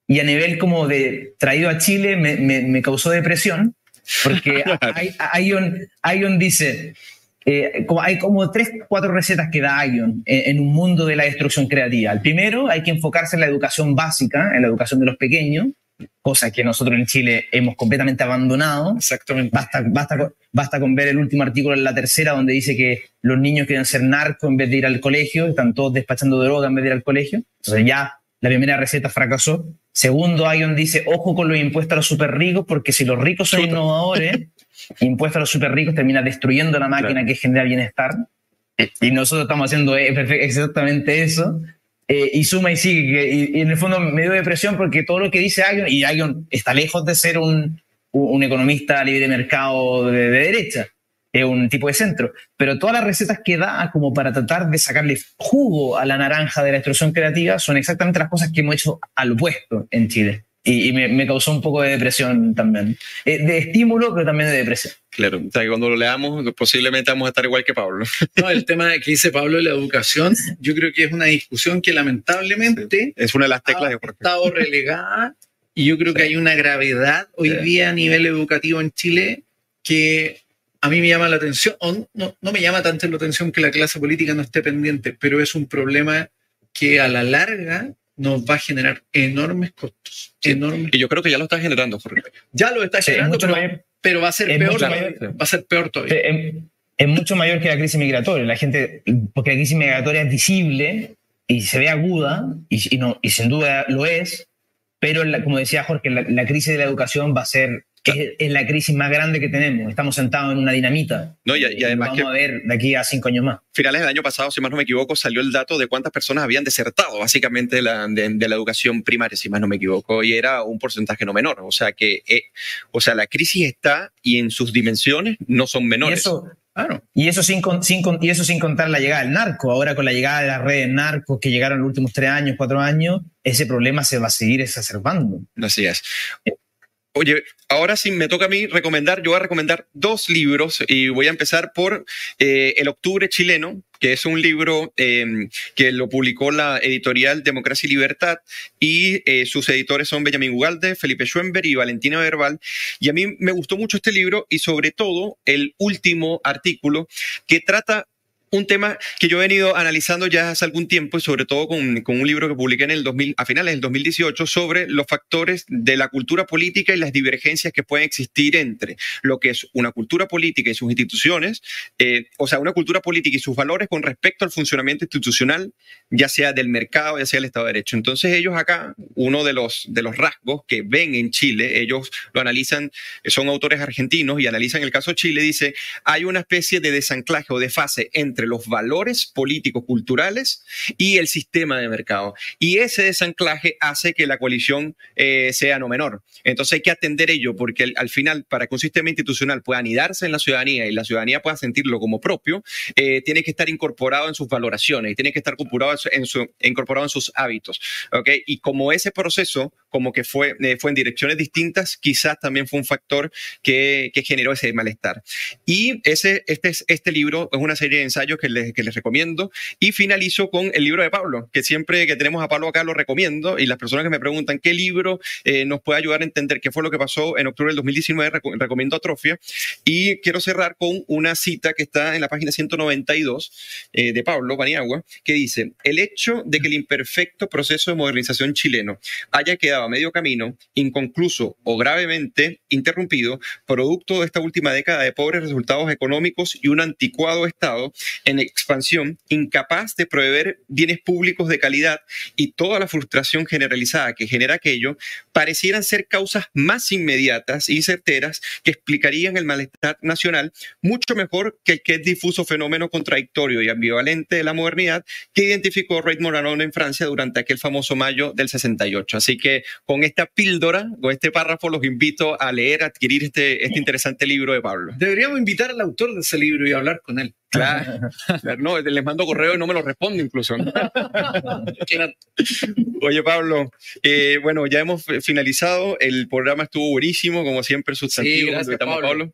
y a nivel como de traído a Chile me, me, me causó depresión, porque Ion, dice, eh, hay como tres, cuatro recetas que da Ion en, un mundo de la destrucción creativa. El primero, hay que enfocarse en la educación básica, en la educación de los pequeños, cosa que nosotros en Chile hemos completamente abandonado. Exactamente. Basta, basta, basta con ver el último artículo en la tercera donde dice que los niños quieren ser narcos en vez de ir al colegio, están todos despachando droga en vez de ir al colegio. Entonces ya la primera receta fracasó. Segundo, Ion dice, ojo con los impuestos a los super ricos, porque si los ricos son innovadores, impuestos a los super ricos termina destruyendo la máquina que genera bienestar. Y nosotros estamos haciendo e, exactamente eso. Eh, y suma y sigue. Y, en el fondo me dio depresión porque todo lo que dice Ion, y Ion está lejos de ser un, un economista libre de mercado de derecha es un tipo de centro, pero todas las recetas que da como para tratar de sacarle jugo a la naranja de la extrusión creativa son exactamente las cosas que hemos hecho al opuesto en Chile. Y, me, causó un poco de depresión también. Eh, de estímulo, pero también de depresión. Claro, o sea, que cuando lo leamos posiblemente vamos a estar igual que Pablo. No, el tema que dice Pablo de la educación, yo creo que es una discusión que lamentablemente es una de las teclas ha estado relegada y yo creo que hay una gravedad hoy día a nivel educativo en Chile que a mí me llama la atención, o no, no me llama tanto la atención que la clase política no esté pendiente, pero es un problema que a la larga nos va a generar enormes costos. Enormes. Y yo creo que ya lo está generando, Jorge. Ya lo está generando, pero, va a ser peor, va a ser peor todavía. Es, mucho mayor que la crisis migratoria. La gente, porque la crisis migratoria es visible y se ve aguda, y, no, y sin duda lo es, pero como decía Jorge, la crisis de la educación va a ser es, la crisis más grande que tenemos. Estamos sentados en una dinamita. No, y, además Vamos a ver de aquí a cinco años más. Finales del año pasado, si más no me equivoco, salió el dato de cuántas personas habían desertado básicamente de la, de, la educación primaria, si más no me equivoco, y era un porcentaje no menor. O sea que, eh, o sea, la crisis está y en sus dimensiones no son menores. Y eso, Claro. Y eso sin, sin, y eso sin contar la llegada del narco. Ahora con la llegada de las redes narcos que llegaron en los últimos tres años, cuatro años, ese problema se va a seguir exacerbando. Así es. Oye, ahora sí me toca a mí recomendar, yo voy a recomendar dos libros y voy a empezar por eh, El Octubre Chileno, que es un libro em, que lo publicó la editorial Democracia y Libertad y eh, sus editores son Benjamin Ugalde, Felipe Schwember y Valentina Verbal. Y a mí me gustó mucho este libro y sobre todo el último artículo que trata un tema que yo he venido analizando ya hace algún tiempo y sobre todo con, con, un libro que publiqué en el 2000, a finales del 2018 sobre los factores de la cultura política y las divergencias que pueden existir entre lo que es una cultura política y sus instituciones, eh, o sea, una cultura política y sus valores con respecto al funcionamiento institucional, ya sea del mercado, ya sea del Estado de Derecho. Entonces ellos acá, uno de los, de los rasgos que ven en Chile, ellos lo analizan, son autores argentinos y analizan el caso Chile, dice, hay una especie de desanclaje o de fase entre los valores políticos, culturales y el sistema de mercado. Y ese desanclaje hace que la coalición eh, sea no menor. Entonces hay que atender ello porque al, final, para que un sistema institucional pueda anidarse en la ciudadanía y la ciudadanía pueda sentirlo como propio, eh, tiene que estar incorporado en sus valoraciones y tiene que estar incorporado en, su, incorporado en sus hábitos. ¿okay? Y como ese proceso como que fue, eh, fue en direcciones distintas, quizás también fue un factor que, que generó ese malestar. Y ese, este, este libro es una serie de ensayos que les, que les recomiendo. Y finalizo con el libro de Pablo, que siempre que tenemos a Pablo acá lo recomiendo. Y las personas que me preguntan qué libro eh, nos puede ayudar a entender qué fue lo que pasó en octubre del 2019, recomiendo Atrofia. Y quiero cerrar con una cita que está en la página 192 eh, de Pablo Paniagua, que dice, el hecho de que el imperfecto proceso de modernización chileno haya quedado a medio camino, inconcluso o gravemente interrumpido, producto de esta última década de pobres resultados económicos y un anticuado Estado en expansión, incapaz de proveer bienes públicos de calidad y toda la frustración generalizada que genera aquello, parecieran ser causas más inmediatas y certeras que explicarían el malestar nacional mucho mejor que el que es difuso fenómeno contradictorio y ambivalente de la modernidad que identificó Reid Moranon en Francia durante aquel famoso mayo del 68. Así que con esta píldora, con este párrafo, los invito a leer, a adquirir este, este interesante libro de Pablo. Deberíamos invitar al autor de ese libro y hablar con él. Claro, no, les mando correo y no me lo responde incluso. Oye, Pablo, eh, bueno, ya hemos finalizado. El programa estuvo buenísimo, como siempre, sustantivo. Sí, gracias, Pablo.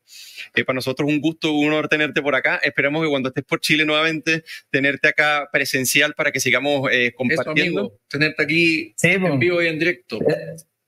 Eh, para nosotros un gusto, un honor tenerte por acá. Esperemos que cuando estés por Chile nuevamente, tenerte acá presencial para que sigamos eh, compartiendo. tenerte aquí en vivo y en directo.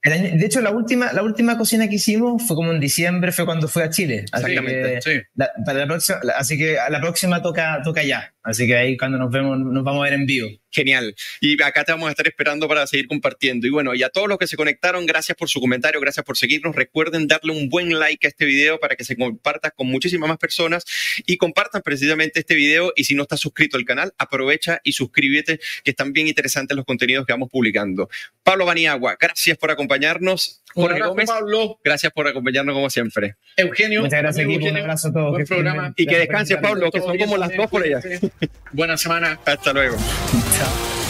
De hecho, la última, la última cocina que hicimos fue como en diciembre, fue cuando fui a Chile. Exactamente. Así que, para la próxima, así que a la próxima toca, toca ya. Así que ahí cuando nos vemos nos vamos a ver en vivo. Genial. Y acá te vamos a estar esperando para seguir compartiendo. Y bueno, y a todos los que se conectaron, gracias por su comentario, gracias por seguirnos. Recuerden darle un buen like a este video para que se comparta con muchísimas más personas y compartan precisamente este video. Y si no estás suscrito al canal, aprovecha y suscríbete, que están bien interesantes los contenidos que vamos publicando. Pablo Baniagua, gracias por acompañarnos. Jorge Gómez, Pablo. gracias por acompañarnos como siempre. Eugenio, muchas gracias. Amigo, un abrazo a todos. programa. Y que descanse, Pablo, que son como las dos por allá. Buena semana. Hasta luego. Chao.